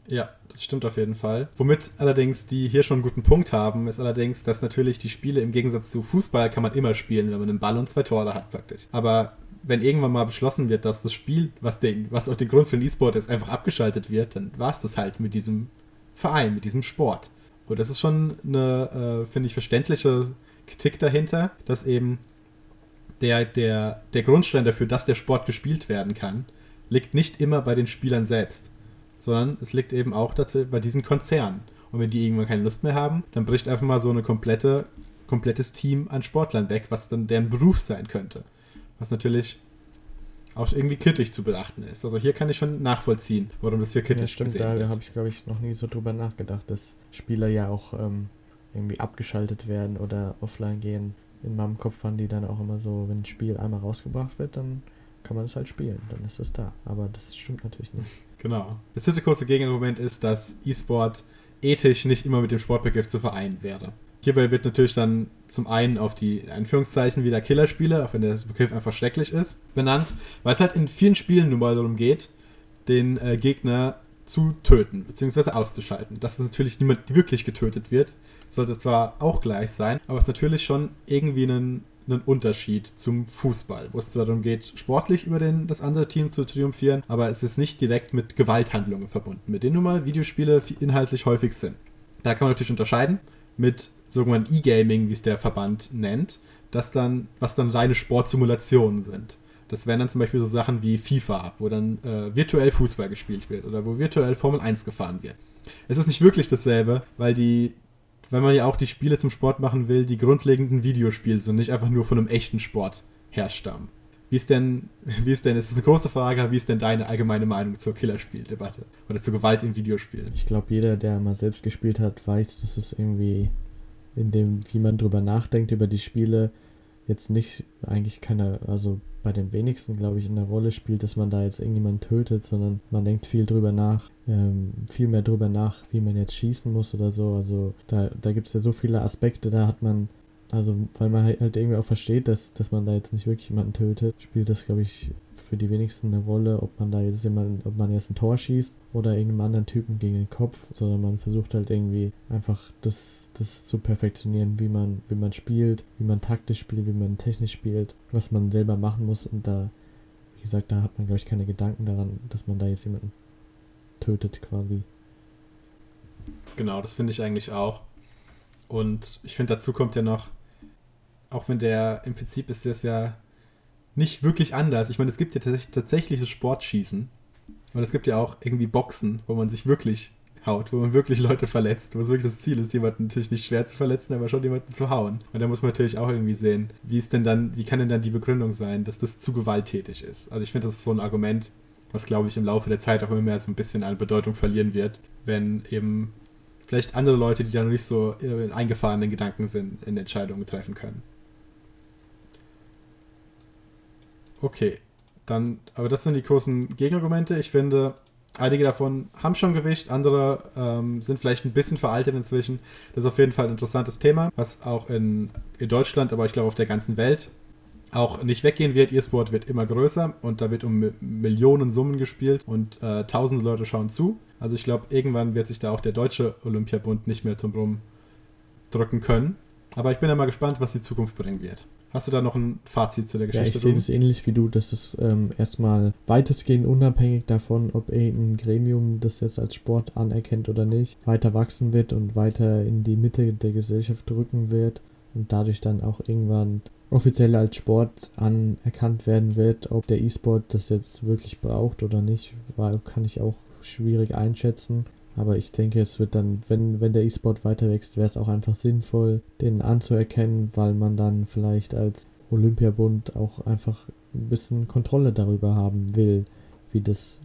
Ja, das stimmt auf jeden Fall. Womit allerdings die hier schon einen guten Punkt haben, ist allerdings, dass natürlich die Spiele im Gegensatz zu Fußball kann man immer spielen, wenn man einen Ball und zwei Tore hat praktisch. Aber wenn irgendwann mal beschlossen wird, dass das Spiel, was, den, was auch den Grund für den E-Sport ist, einfach abgeschaltet wird, dann war es das halt mit diesem Verein, mit diesem Sport. Und das ist schon eine, äh, finde ich, verständliche Kritik dahinter, dass eben der, der, der Grundstein dafür, dass der Sport gespielt werden kann, liegt nicht immer bei den Spielern selbst, sondern es liegt eben auch dazu, bei diesen Konzernen. Und wenn die irgendwann keine Lust mehr haben, dann bricht einfach mal so ein komplette, komplettes Team an Sportlern weg, was dann deren Beruf sein könnte. Was natürlich auch irgendwie kritisch zu beachten ist. Also hier kann ich schon nachvollziehen, warum das hier kritisch ja, stimmt, da habe ich, glaube ich, noch nie so drüber nachgedacht, dass Spieler ja auch ähm, irgendwie abgeschaltet werden oder offline gehen. In meinem Kopf waren die dann auch immer so, wenn ein Spiel einmal rausgebracht wird, dann kann man es halt spielen, dann ist es da. Aber das stimmt natürlich nicht. Genau. Das dritte große Gegenargument ist, dass E-Sport ethisch nicht immer mit dem Sportbegriff zu vereinen wäre. Hierbei wird natürlich dann zum einen auf die Anführungszeichen wieder Killerspiele, auch wenn der Begriff einfach schrecklich ist, benannt, weil es halt in vielen Spielen nun mal darum geht, den äh, Gegner zu töten, beziehungsweise auszuschalten. Dass natürlich niemand wirklich getötet wird, sollte zwar auch gleich sein, aber es ist natürlich schon irgendwie ein, ein Unterschied zum Fußball, wo es zwar darum geht, sportlich über den, das andere Team zu triumphieren, aber es ist nicht direkt mit Gewalthandlungen verbunden, mit denen nun mal Videospiele inhaltlich häufig sind. Da kann man natürlich unterscheiden mit sogenannten E-Gaming, wie es der Verband nennt, das dann, was dann reine Sportsimulationen sind. Das wären dann zum Beispiel so Sachen wie FIFA, wo dann äh, virtuell Fußball gespielt wird oder wo virtuell Formel 1 gefahren wird. Es ist nicht wirklich dasselbe, weil die, weil man ja auch die Spiele zum Sport machen will, die grundlegenden Videospiele sind, nicht einfach nur von einem echten Sport herstammen. Wie ist denn, wie ist denn, es ist eine große Frage, wie ist denn deine allgemeine Meinung zur Killerspieldebatte oder zur Gewalt in Videospielen? Ich glaube, jeder, der mal selbst gespielt hat, weiß, dass es irgendwie in dem, wie man drüber nachdenkt, über die Spiele, jetzt nicht, eigentlich keine, also bei den wenigsten, glaube ich, in der Rolle spielt, dass man da jetzt irgendjemanden tötet, sondern man denkt viel drüber nach, ähm, viel mehr drüber nach, wie man jetzt schießen muss oder so. Also da, da gibt es ja so viele Aspekte, da hat man also, weil man halt, halt irgendwie auch versteht, dass, dass man da jetzt nicht wirklich jemanden tötet, spielt das, glaube ich, für die wenigsten eine Rolle, ob man da jetzt jemanden, ob man jetzt ein Tor schießt oder irgendeinem anderen Typen gegen den Kopf, sondern man versucht halt irgendwie einfach das, das zu perfektionieren, wie man, wie man spielt, wie man taktisch spielt, wie man technisch spielt, was man selber machen muss und da, wie gesagt, da hat man, glaube ich, keine Gedanken daran, dass man da jetzt jemanden tötet quasi. Genau, das finde ich eigentlich auch. Und ich finde, dazu kommt ja noch, auch wenn der, im Prinzip ist das ja nicht wirklich anders. Ich meine, es gibt ja tatsächlich das Sportschießen. Und es gibt ja auch irgendwie Boxen, wo man sich wirklich haut, wo man wirklich Leute verletzt, wo es wirklich das Ziel ist, jemanden natürlich nicht schwer zu verletzen, aber schon jemanden zu hauen. Und da muss man natürlich auch irgendwie sehen, wie ist denn dann, wie kann denn dann die Begründung sein, dass das zu gewalttätig ist? Also ich finde, das ist so ein Argument, was glaube ich im Laufe der Zeit auch immer mehr so ein bisschen an Bedeutung verlieren wird, wenn eben vielleicht andere Leute, die da noch nicht so in eingefahrenen Gedanken sind, in Entscheidungen treffen können. Okay, dann, aber das sind die großen Gegenargumente. Ich finde, einige davon haben schon Gewicht, andere ähm, sind vielleicht ein bisschen veraltet inzwischen. Das ist auf jeden Fall ein interessantes Thema, was auch in, in Deutschland, aber ich glaube auf der ganzen Welt auch nicht weggehen wird. E-Sport wird immer größer und da wird um Millionen Summen gespielt und äh, tausende Leute schauen zu. Also ich glaube, irgendwann wird sich da auch der deutsche Olympiabund nicht mehr zum Rum drücken können. Aber ich bin ja mal gespannt, was die Zukunft bringen wird. Hast du da noch ein Fazit zu der Ja, Geschichte? ich sehe das ähnlich wie du, dass es ähm, erstmal weitestgehend unabhängig davon, ob irgendein Gremium das jetzt als Sport anerkennt oder nicht, weiter wachsen wird und weiter in die Mitte der Gesellschaft rücken wird und dadurch dann auch irgendwann offiziell als Sport anerkannt werden wird. Ob der E-Sport das jetzt wirklich braucht oder nicht, war, kann ich auch schwierig einschätzen. Aber ich denke, es wird dann, wenn, wenn der E-Sport weiter wächst, wäre es auch einfach sinnvoll, den anzuerkennen, weil man dann vielleicht als Olympiabund auch einfach ein bisschen Kontrolle darüber haben will, wie das,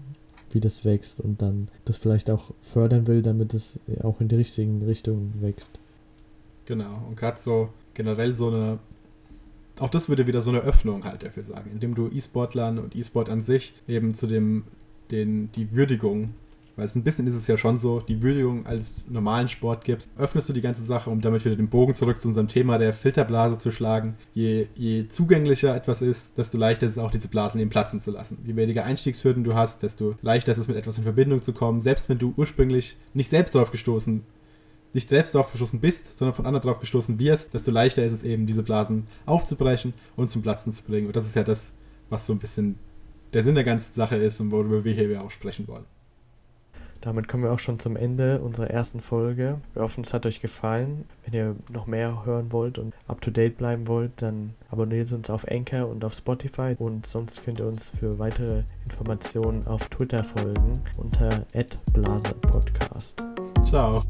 wie das wächst und dann das vielleicht auch fördern will, damit es auch in die richtigen Richtungen wächst. Genau. Und gerade so generell so eine. Auch das würde wieder so eine Öffnung halt dafür sagen, indem du E-Sportlern und E-Sport an sich eben zu dem, den, die Würdigung, weil es ein bisschen ist es ja schon so, die Würdigung als normalen Sport gibst, öffnest du die ganze Sache, um damit wieder den Bogen zurück zu unserem Thema der Filterblase zu schlagen. Je, je zugänglicher etwas ist, desto leichter ist es auch, diese Blasen eben platzen zu lassen. Je weniger Einstiegshürden du hast, desto leichter ist es, mit etwas in Verbindung zu kommen, selbst wenn du ursprünglich nicht selbst darauf gestoßen nicht selbst darauf gestoßen bist, sondern von anderen darauf gestoßen wirst, desto leichter ist es eben, diese Blasen aufzubrechen und zum Platzen zu bringen. Und das ist ja das, was so ein bisschen der Sinn der ganzen Sache ist und worüber wir hier auch sprechen wollen. Damit kommen wir auch schon zum Ende unserer ersten Folge. Wir hoffen, es hat euch gefallen. Wenn ihr noch mehr hören wollt und up to date bleiben wollt, dann abonniert uns auf Anchor und auf Spotify. Und sonst könnt ihr uns für weitere Informationen auf Twitter folgen unter @blaserpodcast. Ciao.